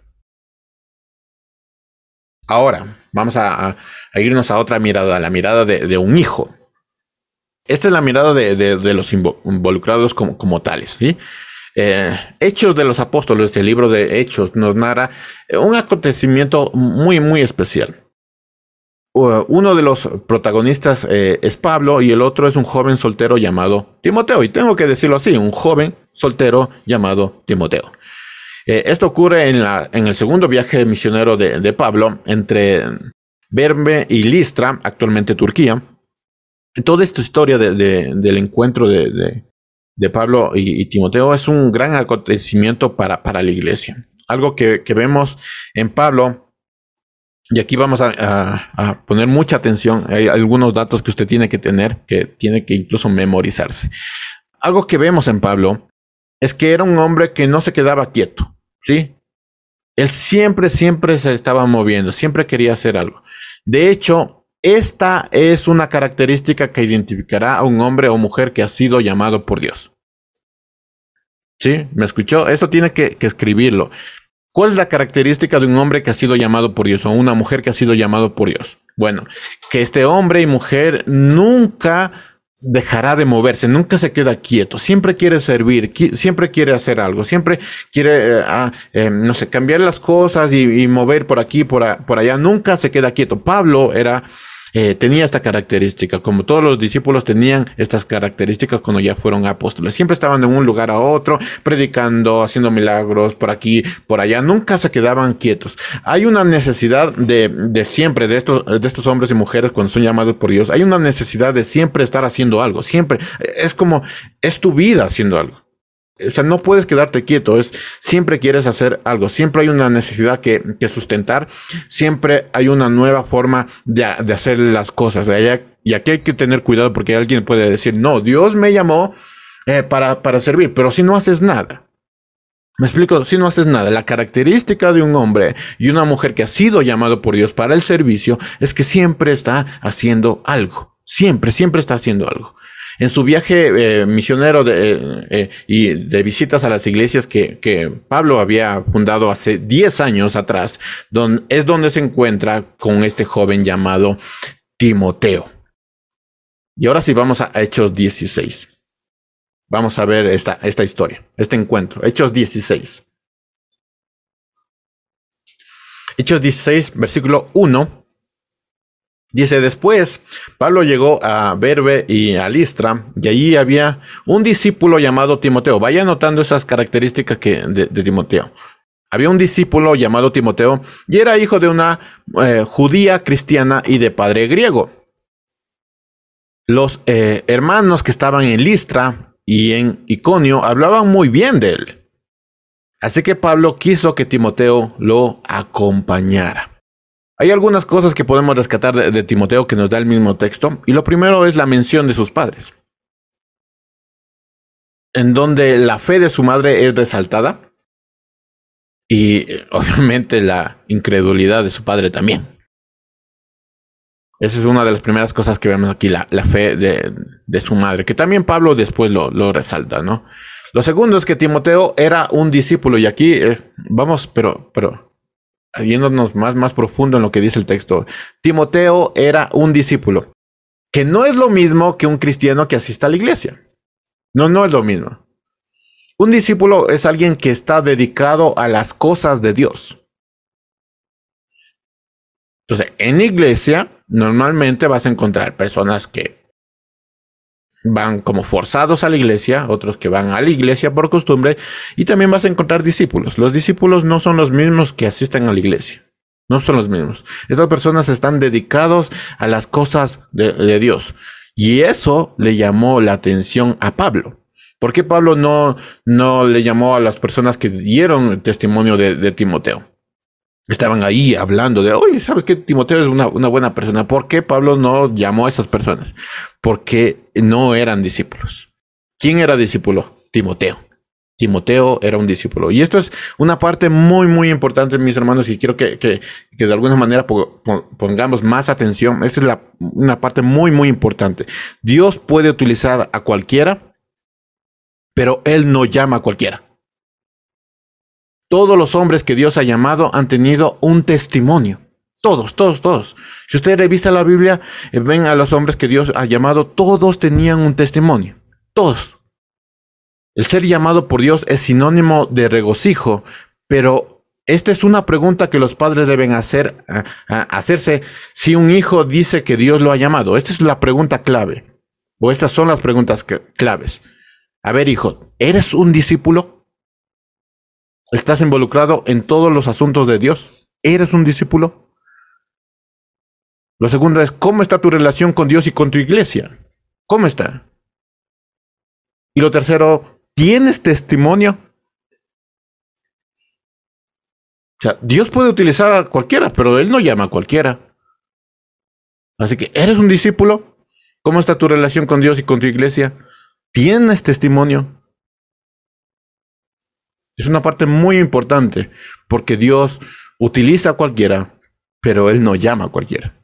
Ahora, vamos a, irnos a otra mirada, la mirada de, un hijo. Esta es la mirada de, los involucrados como, tales. Eh, Hechos de los Apóstoles, el libro de Hechos, nos narra un acontecimiento muy, muy especial uno de los protagonistas eh, es Pablo y el otro es un joven soltero llamado Timoteo. Y tengo que decirlo así, un joven soltero llamado Timoteo. Eh, esto ocurre en, el segundo viaje misionero de, Pablo entre Berme y Listra, actualmente Turquía. Toda esta historia del encuentro de, Pablo y, Timoteo es un gran acontecimiento para, la iglesia. Algo que vemos en Pablo y aquí vamos a, poner mucha atención. Hay algunos datos que usted tiene que tener, que tiene que incluso memorizarse. Algo que vemos en Pablo es que era un hombre que no se quedaba quieto, ¿sí? Él siempre, siempre se estaba moviendo, siempre quería hacer algo. De hecho, esta es una característica que identificará a un hombre o mujer que ha sido llamado por Dios. ¿Sí? ¿Me escuchó? Esto tiene que, que escribirlo. ¿Cuál es la característica de un hombre que ha sido llamado por Dios o una mujer que ha sido llamado por Dios? Bueno, que este hombre y mujer nunca dejará de moverse, nunca se queda quieto, siempre quiere servir, siempre quiere hacer algo, siempre quiere, eh, ah, eh, no sé, cambiar las cosas y, mover por aquí, por, por allá, nunca se queda quieto. Pablo era eh, tenía esta característica, como todos los discípulos tenían estas características cuando ya fueron apóstoles. Siempre estaban de un lugar a otro, predicando, haciendo milagros por aquí, por allá, nunca se quedaban quietos. Hay una necesidad de, de siempre, de estos, de estos hombres y mujeres cuando son llamados por Dios, hay una necesidad de siempre estar haciendo algo, siempre. Es como, es tu vida haciendo algo o sea, no puedes quedarte quieto, es siempre quieres hacer algo, siempre hay una necesidad que, sustentar, siempre hay una nueva forma de, hacer las cosas. Y aquí hay que tener cuidado porque alguien puede decir, no, Dios me llamó eh, para, para servir, pero si no haces nada. Me explico, si no haces nada, la característica de un hombre y una mujer que ha sido llamado por Dios para el servicio es que siempre está haciendo algo, siempre, siempre está haciendo algo. En su viaje eh, misionero eh, y de visitas a las iglesias que, que Pablo había fundado hace 10 años atrás, es donde se encuentra con este joven llamado Timoteo. Y ahora sí vamos a Hechos 16. Vamos a ver esta, esta historia, este encuentro. Hechos 16. Hechos 16, versículo 1 Dice después, Pablo llegó a Berbe y a Listra, y allí había un discípulo llamado Timoteo. Vaya notando esas características que, de, Timoteo. Había un discípulo llamado Timoteo, y era hijo de una eh, judía cristiana y de padre griego. Los eh, hermanos que estaban en Listra y en Iconio hablaban muy bien de él. Así que Pablo quiso que Timoteo lo acompañara. Hay algunas cosas que podemos rescatar de, Timoteo que nos da el mismo texto, y lo primero es la mención de sus padres. en donde la fe de su madre es resaltada y obviamente la incredulidad de su padre también. Esa es una de las primeras cosas que vemos aquí, la, fe de, su madre, que también Pablo después lo, lo, resalta, ¿no? Lo segundo es que Timoteo era un discípulo, y aquí eh, vamos, pero, pero, yéndonos más, más profundo en lo que dice el texto, Timoteo era un discípulo, que no es lo mismo que un cristiano que asista a la iglesia. No, no es lo mismo. Un discípulo es alguien que está dedicado a las cosas de Dios. Entonces, en iglesia, normalmente vas a encontrar personas que van como forzados a la iglesia, otros que van a la iglesia por costumbre, y también vas a encontrar discípulos. Los discípulos no son los mismos que asisten a la iglesia. No son los mismos. Estas personas están dedicados a las cosas de, Dios. Y eso le llamó la atención a Pablo. ¿Por qué Pablo no, no le llamó a las personas que dieron testimonio de Timoteo? Estaban ahí hablando de, oye, ¿sabes qué? Timoteo es una, buena persona. ¿Por qué Pablo no llamó a esas personas? Porque no eran discípulos. ¿Quién era discípulo? Timoteo. Timoteo era un discípulo. Y esto es una parte muy, muy importante, mis hermanos, y quiero que, que, de alguna manera pongamos más atención. Esta es la, una parte muy, muy importante. Dios puede utilizar a cualquiera, pero Él no llama a cualquiera. Todos los hombres que Dios ha llamado han tenido un testimonio. Todos, todos, todos. Si usted revisa la Biblia, eh, ven a los hombres que Dios ha llamado, todos tenían un testimonio. Todos. El ser llamado por Dios es sinónimo de regocijo, pero esta es una pregunta que los padres deben hacer, hacerse si un hijo dice que Dios lo ha llamado. Esta es la pregunta clave. O estas son las preguntas claves. A ver, hijo, ¿eres un discípulo? ¿Estás involucrado en todos los asuntos de Dios? ¿Eres un discípulo? Lo segundo es, ¿cómo está tu relación con Dios y con tu iglesia? ¿Cómo está? Y lo tercero, ¿tienes testimonio? O sea, Dios puede utilizar a cualquiera, pero Él no llama a cualquiera. Así que, ¿eres un discípulo? ¿Cómo está tu relación con Dios y con tu iglesia? ¿Tienes testimonio? Es una parte muy importante porque Dios utiliza a cualquiera, pero Él no llama a cualquiera.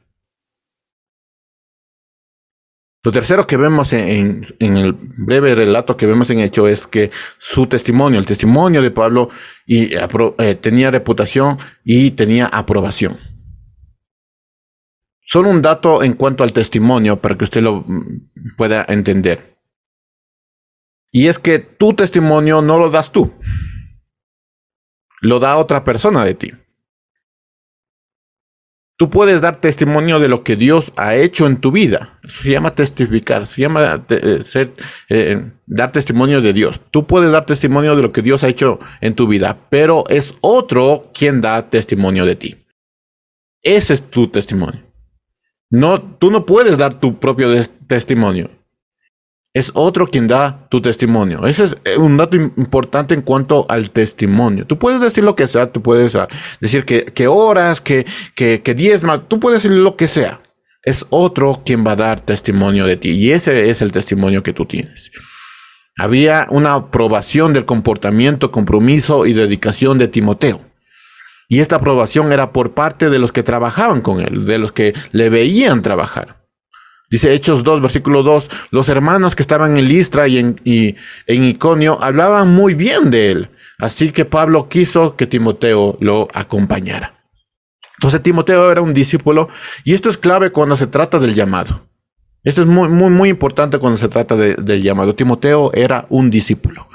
Lo tercero que vemos en, el breve relato que vemos en Hecho es que su testimonio, el testimonio de Pablo, y, eh, tenía reputación y tenía aprobación. Solo un dato en cuanto al testimonio para que usted lo mm, pueda entender. Y es que tu testimonio no lo das tú lo da otra persona de ti. Tú puedes dar testimonio de lo que Dios ha hecho en tu vida. Eso se llama testificar, se llama eh, eh, dar testimonio de Dios. Tú puedes dar testimonio de lo que Dios ha hecho en tu vida, pero es otro quien da testimonio de ti. Ese es tu testimonio. No, tú no puedes dar tu propio testimonio es otro quien da tu testimonio. Ese es eh, un dato importante en cuanto al testimonio. Tú puedes decir lo que sea, tú puedes ah, decir que, que oras, que, que, que diezma, tú puedes decir lo que sea. Es otro quien va a dar testimonio de ti y ese es el testimonio que tú tienes. Había una aprobación del comportamiento, compromiso y dedicación de Timoteo. Y esta aprobación era por parte de los que trabajaban con él, de los que le veían trabajar. Dice Hechos 2, versículo 2, los hermanos que estaban en Listra y en, en Iconio hablaban muy bien de él. Así que Pablo quiso que Timoteo lo acompañara. Entonces Timoteo era un discípulo y esto es clave cuando se trata del llamado. Esto es muy, muy, muy importante cuando se trata del llamado. Timoteo era un discípulo.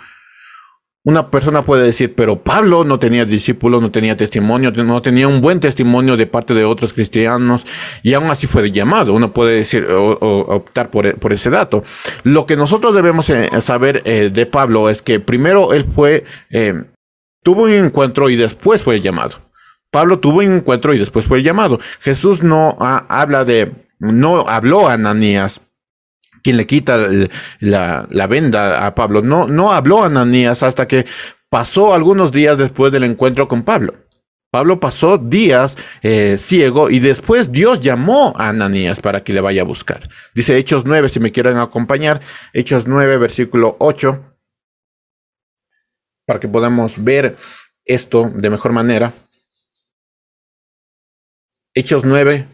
Una persona puede decir, pero Pablo no tenía discípulos, no tenía testimonio, no tenía un buen testimonio de parte de otros cristianos y aún así fue llamado. Uno puede decir o, optar por, ese dato. Lo que nosotros debemos eh, saber eh, de Pablo es que primero él fue, eh, tuvo un encuentro y después fue llamado. Pablo tuvo un encuentro y después fue llamado. Jesús no habla de, no habló a Ananías quien le quita la, venda a Pablo. No, no habló Ananías hasta que pasó algunos días después del encuentro con Pablo. Pablo pasó días eh, ciego y después Dios llamó a Ananías para que le vaya a buscar. Dice Hechos 9, si me quieren acompañar, Hechos 9, versículo 8. para que podamos ver esto de mejor manera. Hechos 9,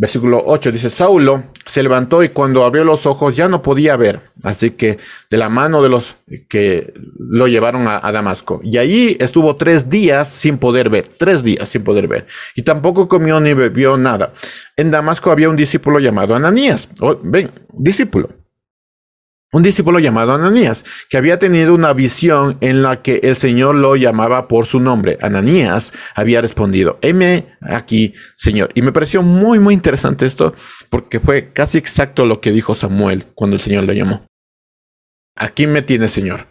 versículo 8 dice, Saulo se levantó y cuando abrió los ojos ya no podía ver, así que de la mano de los que lo llevaron a, Damasco. Y allí estuvo tres días sin poder ver, tres días sin poder ver. Y tampoco comió ni bebió nada. En Damasco había un discípulo llamado Ananías. Oh, ven, discípulo un discípulo llamado Ananías, que había tenido una visión en la que el Señor lo llamaba por su nombre. Ananías había respondido, heme aquí, Señor. Y me pareció muy, muy interesante esto, porque fue casi exacto lo que dijo Samuel cuando el Señor lo llamó. Aquí me tiene, Señor.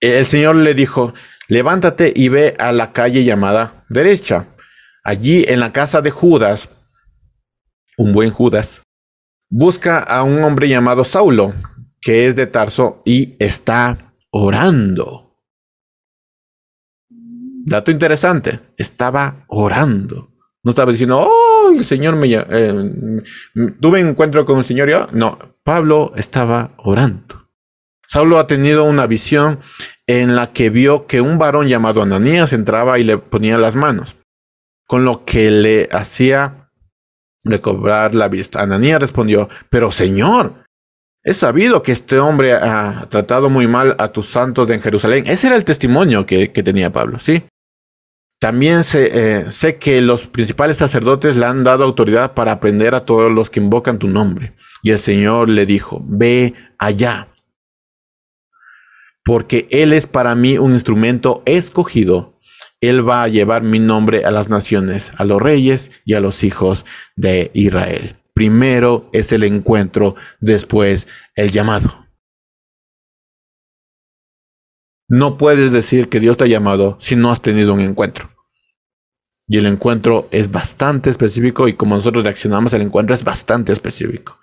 El Señor le dijo, levántate y ve a la calle llamada derecha. Allí en la casa de Judas, un buen Judas, busca a un hombre llamado Saulo que es de Tarso y está orando. Dato interesante, estaba orando. No estaba diciendo, oh, el Señor me... Eh, tuve encuentro con el Señor. Yo? No, Pablo estaba orando. Saulo ha tenido una visión en la que vio que un varón llamado Ananías entraba y le ponía las manos, con lo que le hacía recobrar la vista. Ananías respondió, pero Señor, es sabido que este hombre ha tratado muy mal a tus santos de Jerusalén. Ese era el testimonio que, tenía Pablo, ¿sí? También sé, eh, sé que los principales sacerdotes le han dado autoridad para aprender a todos los que invocan tu nombre. Y el Señor le dijo, ve allá, porque Él es para mí un instrumento escogido. Él va a llevar mi nombre a las naciones, a los reyes y a los hijos de Israel. Primero es el encuentro, después el llamado. No puedes decir que Dios te ha llamado si no has tenido un encuentro. Y el encuentro es bastante específico y como nosotros reaccionamos al encuentro es bastante específico.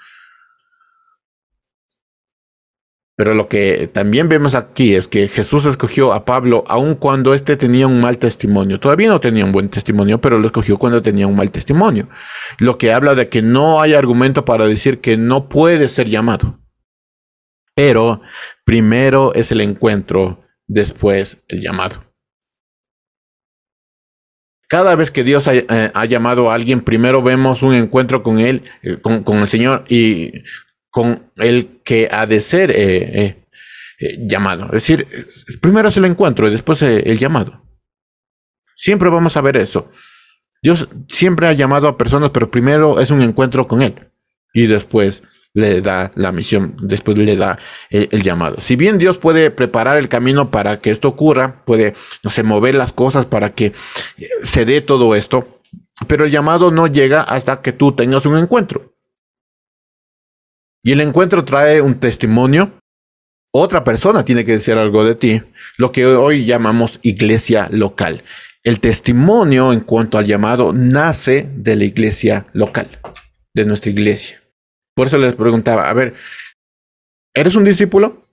Pero lo que también vemos aquí es que Jesús escogió a Pablo aun cuando éste tenía un mal testimonio. Todavía no tenía un buen testimonio, pero lo escogió cuando tenía un mal testimonio. Lo que habla de que no hay argumento para decir que no puede ser llamado. Pero primero es el encuentro, después el llamado. Cada vez que Dios ha, eh, llamado a alguien, primero vemos un encuentro con Él, eh, con, con, el Señor, y con el que ha de ser eh, eh, eh, llamado. Es decir, primero es el encuentro y después el llamado. Siempre vamos a ver eso. Dios siempre ha llamado a personas, pero primero es un encuentro con Él y después le da la misión, después le da el, llamado. Si bien Dios puede preparar el camino para que esto ocurra, puede, no mover las cosas para que se dé todo esto, pero el llamado no llega hasta que tú tengas un encuentro. Y el encuentro trae un testimonio. Otra persona tiene que decir algo de ti, lo que hoy llamamos iglesia local. El testimonio en cuanto al llamado nace de la iglesia local, de nuestra iglesia. Por eso les preguntaba, a ver, ¿eres un discípulo?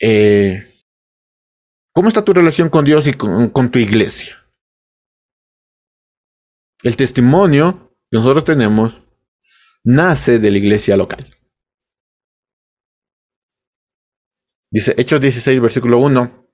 Eh, ¿Cómo está tu relación con Dios y con, con tu iglesia? El testimonio que nosotros tenemos nace de la iglesia local. Dice Hechos 16, versículo 1.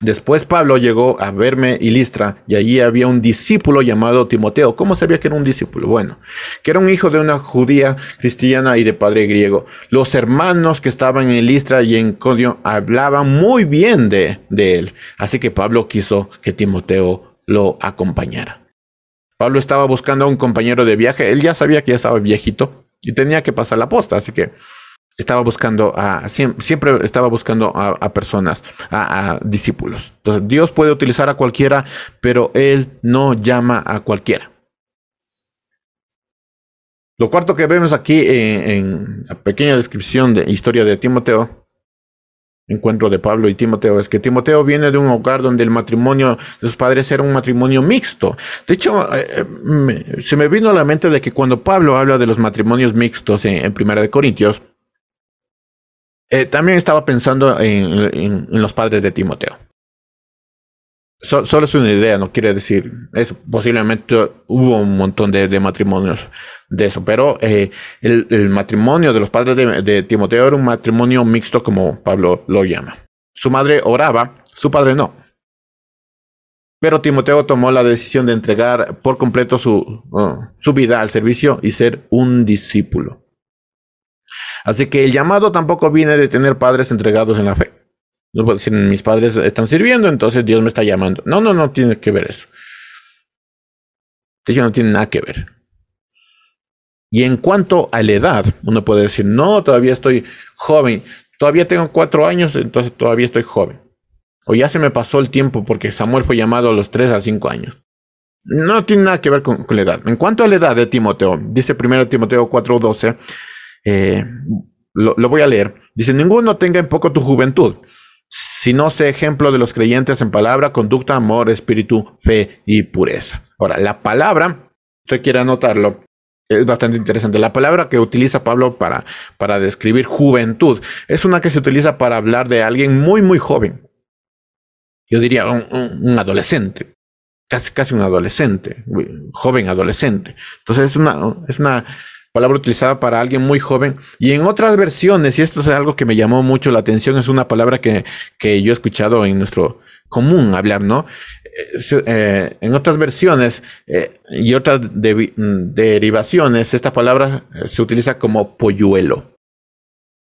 Después Pablo llegó a verme y Listra, y allí había un discípulo llamado Timoteo. ¿Cómo sabía que era un discípulo? Bueno, que era un hijo de una judía cristiana y de padre griego. Los hermanos que estaban en Listra y en Codio hablaban muy bien de, de él. Así que Pablo quiso que Timoteo lo acompañara. Pablo estaba buscando a un compañero de viaje. Él ya sabía que ya estaba viejito y tenía que pasar la posta, así que estaba buscando a, siempre, estaba buscando a, personas, a, discípulos. Entonces, Dios puede utilizar a cualquiera, pero Él no llama a cualquiera. Lo cuarto que vemos aquí en, en la pequeña descripción de historia de Timoteo, encuentro de Pablo y Timoteo, es que Timoteo viene de un hogar donde el matrimonio de sus padres era un matrimonio mixto. De hecho, eh, eh, se me vino a la mente de que cuando Pablo habla de los matrimonios mixtos en Primera de Corintios, eh, también estaba pensando en, los padres de Timoteo. solo es una idea, no quiere decir eso. Posiblemente hubo un montón de, matrimonios de eso, pero eh, el, matrimonio de los padres de, Timoteo era un matrimonio mixto, como Pablo lo llama. Su madre oraba su padre no. Pero Timoteo tomó la decisión de entregar por completo su, uh, su vida al servicio y ser un discípulo. Así que el llamado tampoco viene de tener padres entregados en la fe. No puedo decir, mis padres están sirviendo, entonces Dios me está llamando. No, no, no tiene que ver eso. Eso no tiene nada que ver. Y en cuanto a la edad, uno puede decir, no, todavía estoy joven, todavía tengo cuatro años, entonces todavía estoy joven. O ya se me pasó el tiempo porque Samuel fue llamado a los tres a cinco años. No tiene nada que ver con, la edad. En cuanto a la edad de Timoteo, dice primero Timoteo 4:12, eh, lo, voy a leer. Dice, ninguno tenga en poco tu juventud, sino sé ejemplo de los creyentes en palabra, conducta, amor, espíritu, fe y pureza. Ahora, la palabra, usted quiere anotarlo, es bastante interesante. La palabra que utiliza Pablo para, para describir juventud es una que se utiliza para hablar de alguien muy, muy joven. Yo diría un, adolescente, casi, casi un adolescente, joven adolescente. Entonces es una, es una palabra utilizada para alguien muy joven. Y en otras versiones, y esto es algo que me llamó mucho la atención, es una palabra que, que yo he escuchado en nuestro común hablar, ¿no? Eh, en otras versiones eh, y otras mm, derivaciones, esta palabra eh, se utiliza como polluelo.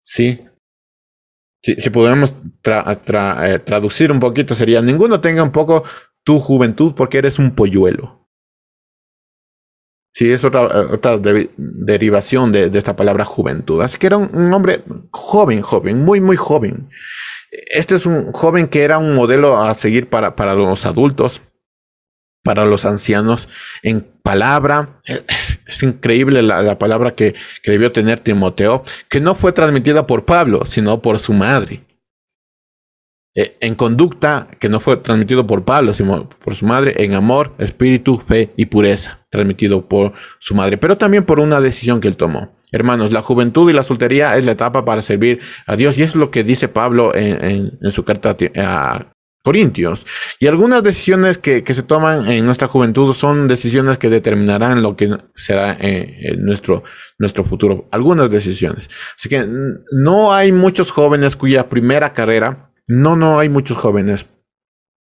¿Sí? Si, podemos traducir un poquito, sería, ninguno tenga un poco tu juventud porque eres un polluelo. Sí, es otra, otra derivación de, esta palabra juventud. Así que era un hombre joven, joven, muy, muy joven. Este es un joven que era un modelo a seguir para, para los adultos, para los ancianos, en palabra. Es, increíble la, palabra que, que, debió tener Timoteo, que no fue transmitida por Pablo, sino por su madre. E, en conducta, que no fue transmitido por Pablo, sino por su madre. En amor, espíritu, fe y pureza, transmitido por su madre, pero también por una decisión que él tomó. Hermanos, la juventud y la soltería es la etapa para servir a Dios y es lo que dice Pablo en, su carta a Corintios. Y algunas decisiones que, se toman en nuestra juventud son decisiones que determinarán lo que será en, nuestro, nuestro futuro. Algunas decisiones. Así que no hay muchos jóvenes cuya primera carrera, no, no hay muchos jóvenes.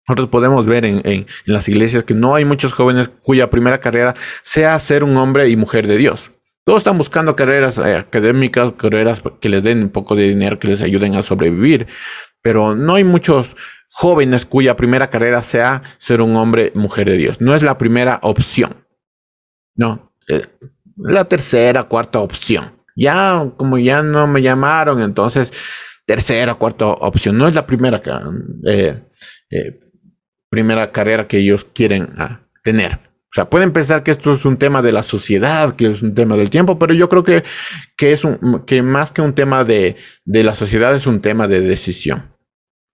Nosotros podemos ver en, las iglesias que no hay muchos jóvenes cuya primera carrera sea ser un hombre y mujer de Dios. Todos están buscando carreras eh, académicas, carreras que les den un poco de dinero, que les ayuden a sobrevivir, pero no hay muchos jóvenes cuya primera carrera sea ser un hombre, mujer de Dios. No es la primera opción. No, eh, la tercera, cuarta opción. Ya, como ya no me llamaron, entonces, tercera, cuarta opción. No es la primera, eh, primera carrera que ellos quieren ah, tener. O sea, pueden pensar que esto es un tema de la sociedad, que es un tema del tiempo, pero yo creo que, que es un, que más que un tema de, de la sociedad es un tema de decisión.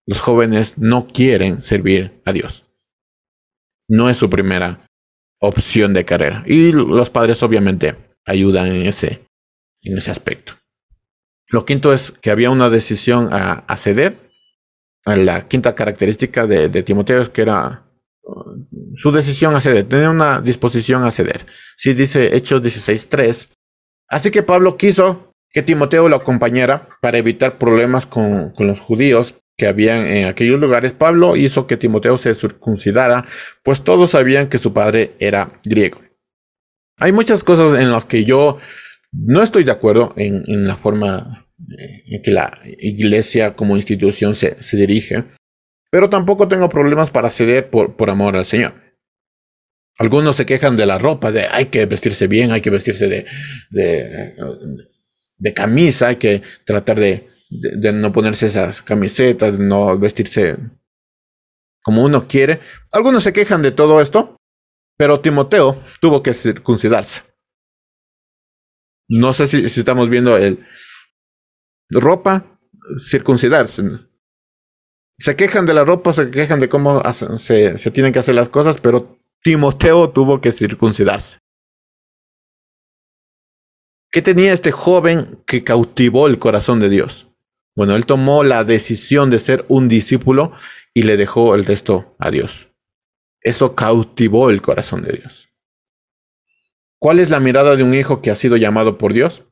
Los jóvenes no quieren servir a Dios. No es su primera opción de carrera. Y los padres obviamente ayudan en ese, en ese aspecto. Lo quinto es que había una decisión a, a ceder. La quinta característica de, de Timoteo es que era su decisión a ceder, tener una disposición a ceder. Si dice Hechos 16.3. Así que Pablo quiso que Timoteo lo acompañara para evitar problemas con, los judíos que habían en aquellos lugares. Pablo hizo que Timoteo se circuncidara, pues todos sabían que su padre era griego. Hay muchas cosas en las que yo no estoy de acuerdo en, la forma eh, en que la iglesia como institución se, se dirige. Pero tampoco tengo problemas para ceder por, por amor al Señor. Algunos se quejan de la ropa, de hay que vestirse bien, hay que vestirse de, de, de camisa, hay que tratar de, de, no ponerse esas camisetas, de no vestirse como uno quiere. Algunos se quejan de todo esto, pero Timoteo tuvo que circuncidarse. No sé si, estamos viendo el ropa, circuncidarse se quejan de la ropa, se quejan de cómo se, se tienen que hacer las cosas, pero Timoteo tuvo que circuncidarse. ¿Qué tenía este joven que cautivó el corazón de Dios? Bueno, él tomó la decisión de ser un discípulo y le dejó el resto a Dios. Eso cautivó el corazón de Dios. ¿Cuál es la mirada de un hijo que ha sido llamado por Dios?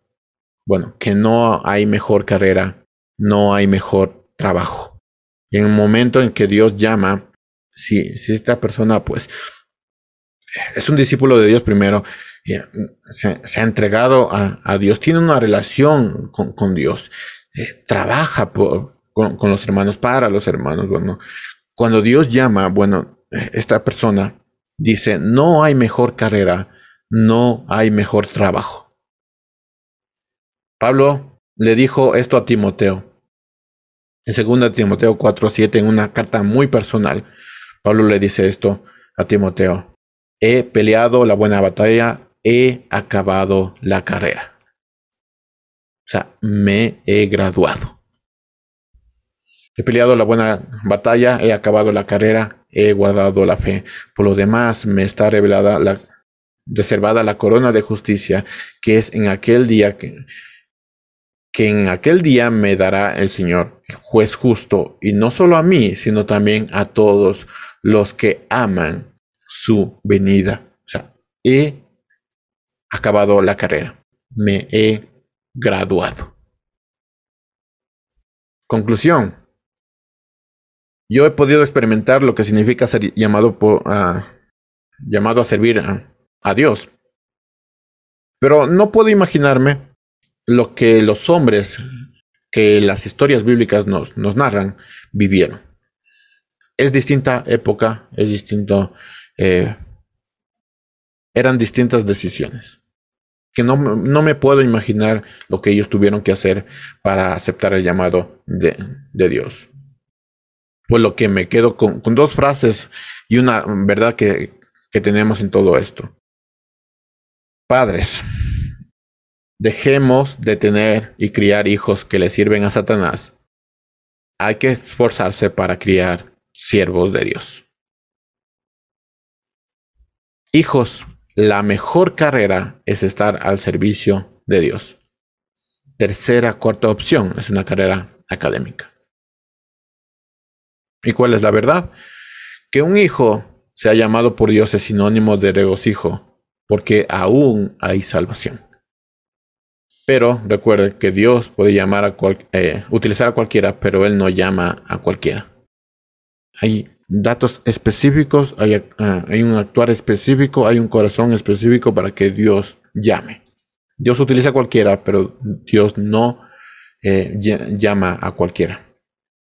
Bueno, que no hay mejor carrera, no hay mejor trabajo en el momento en que Dios llama, si, si esta persona pues es un discípulo de Dios primero, se, se ha entregado a, Dios, tiene una relación con, Dios, eh, trabaja con, con, los hermanos, para los hermanos. Bueno, cuando Dios llama, bueno, esta persona dice, no hay mejor carrera, no hay mejor trabajo. Pablo le dijo esto a Timoteo. En 2 Timoteo 4:7, en una carta muy personal, Pablo le dice esto a Timoteo. He peleado la buena batalla, he acabado la carrera. O sea, me he graduado. He peleado la buena batalla, he acabado la carrera, he guardado la fe. Por lo demás, me está revelada la reservada la corona de justicia, que es en aquel día que, en aquel día me dará el Señor, el juez justo, y no solo a mí, sino también a todos los que aman su venida. O sea, he acabado la carrera, me he graduado. Conclusión. Yo he podido experimentar lo que significa ser llamado, por, llamado a servir a, a Dios. Pero no puedo imaginarme lo que los hombres que las historias bíblicas nos, nos narran vivieron. Es distinta época, es distinto... Eh, eran distintas decisiones. Que no, no, me puedo imaginar lo que ellos tuvieron que hacer para aceptar el llamado de, de Dios. Pues lo que me quedo con, con, dos frases y una verdad que, que tenemos en todo esto. Padres, Dejemos de tener y criar hijos que le sirven a Satanás. Hay que esforzarse para criar siervos de Dios. Hijos, la mejor carrera es estar al servicio de Dios. Tercera, cuarta opción es una carrera académica. ¿Y cuál es la verdad? Que un hijo sea llamado por Dios es sinónimo de regocijo, porque aún hay salvación. Pero recuerde que Dios puede llamar a eh, utilizar a cualquiera, pero Él no llama a cualquiera. Hay datos específicos, hay, uh, hay, un actuar específico, hay un corazón específico para que Dios llame. Dios utiliza a cualquiera, pero Dios no eh, llama a cualquiera.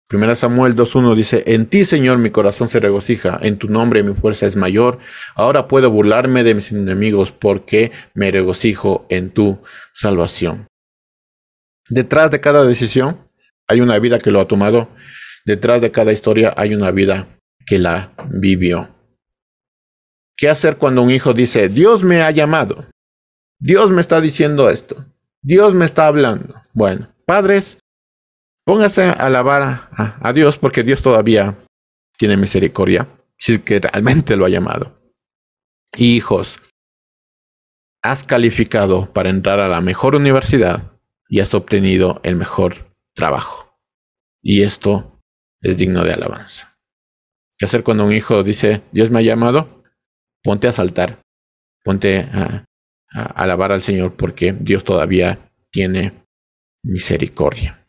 Primera Samuel 2.1 dice, En ti, Señor, mi corazón se regocija, en tu nombre mi fuerza es mayor. Ahora puedo burlarme de mis enemigos porque me regocijo en tu salvación. Detrás de cada decisión hay una vida que lo ha tomado. Detrás de cada historia hay una vida que la vivió. ¿Qué hacer cuando un hijo dice, Dios me ha llamado? Dios me está diciendo esto. Dios me está hablando. Bueno, padres, Póngase a alabar a, Dios porque Dios todavía tiene misericordia, si es que realmente lo ha llamado. Hijos, has calificado para entrar a la mejor universidad y has obtenido el mejor trabajo. Y esto es digno de alabanza. ¿Qué hacer cuando un hijo dice, Dios me ha llamado? Ponte a saltar, ponte a alabar al Señor porque Dios todavía tiene misericordia.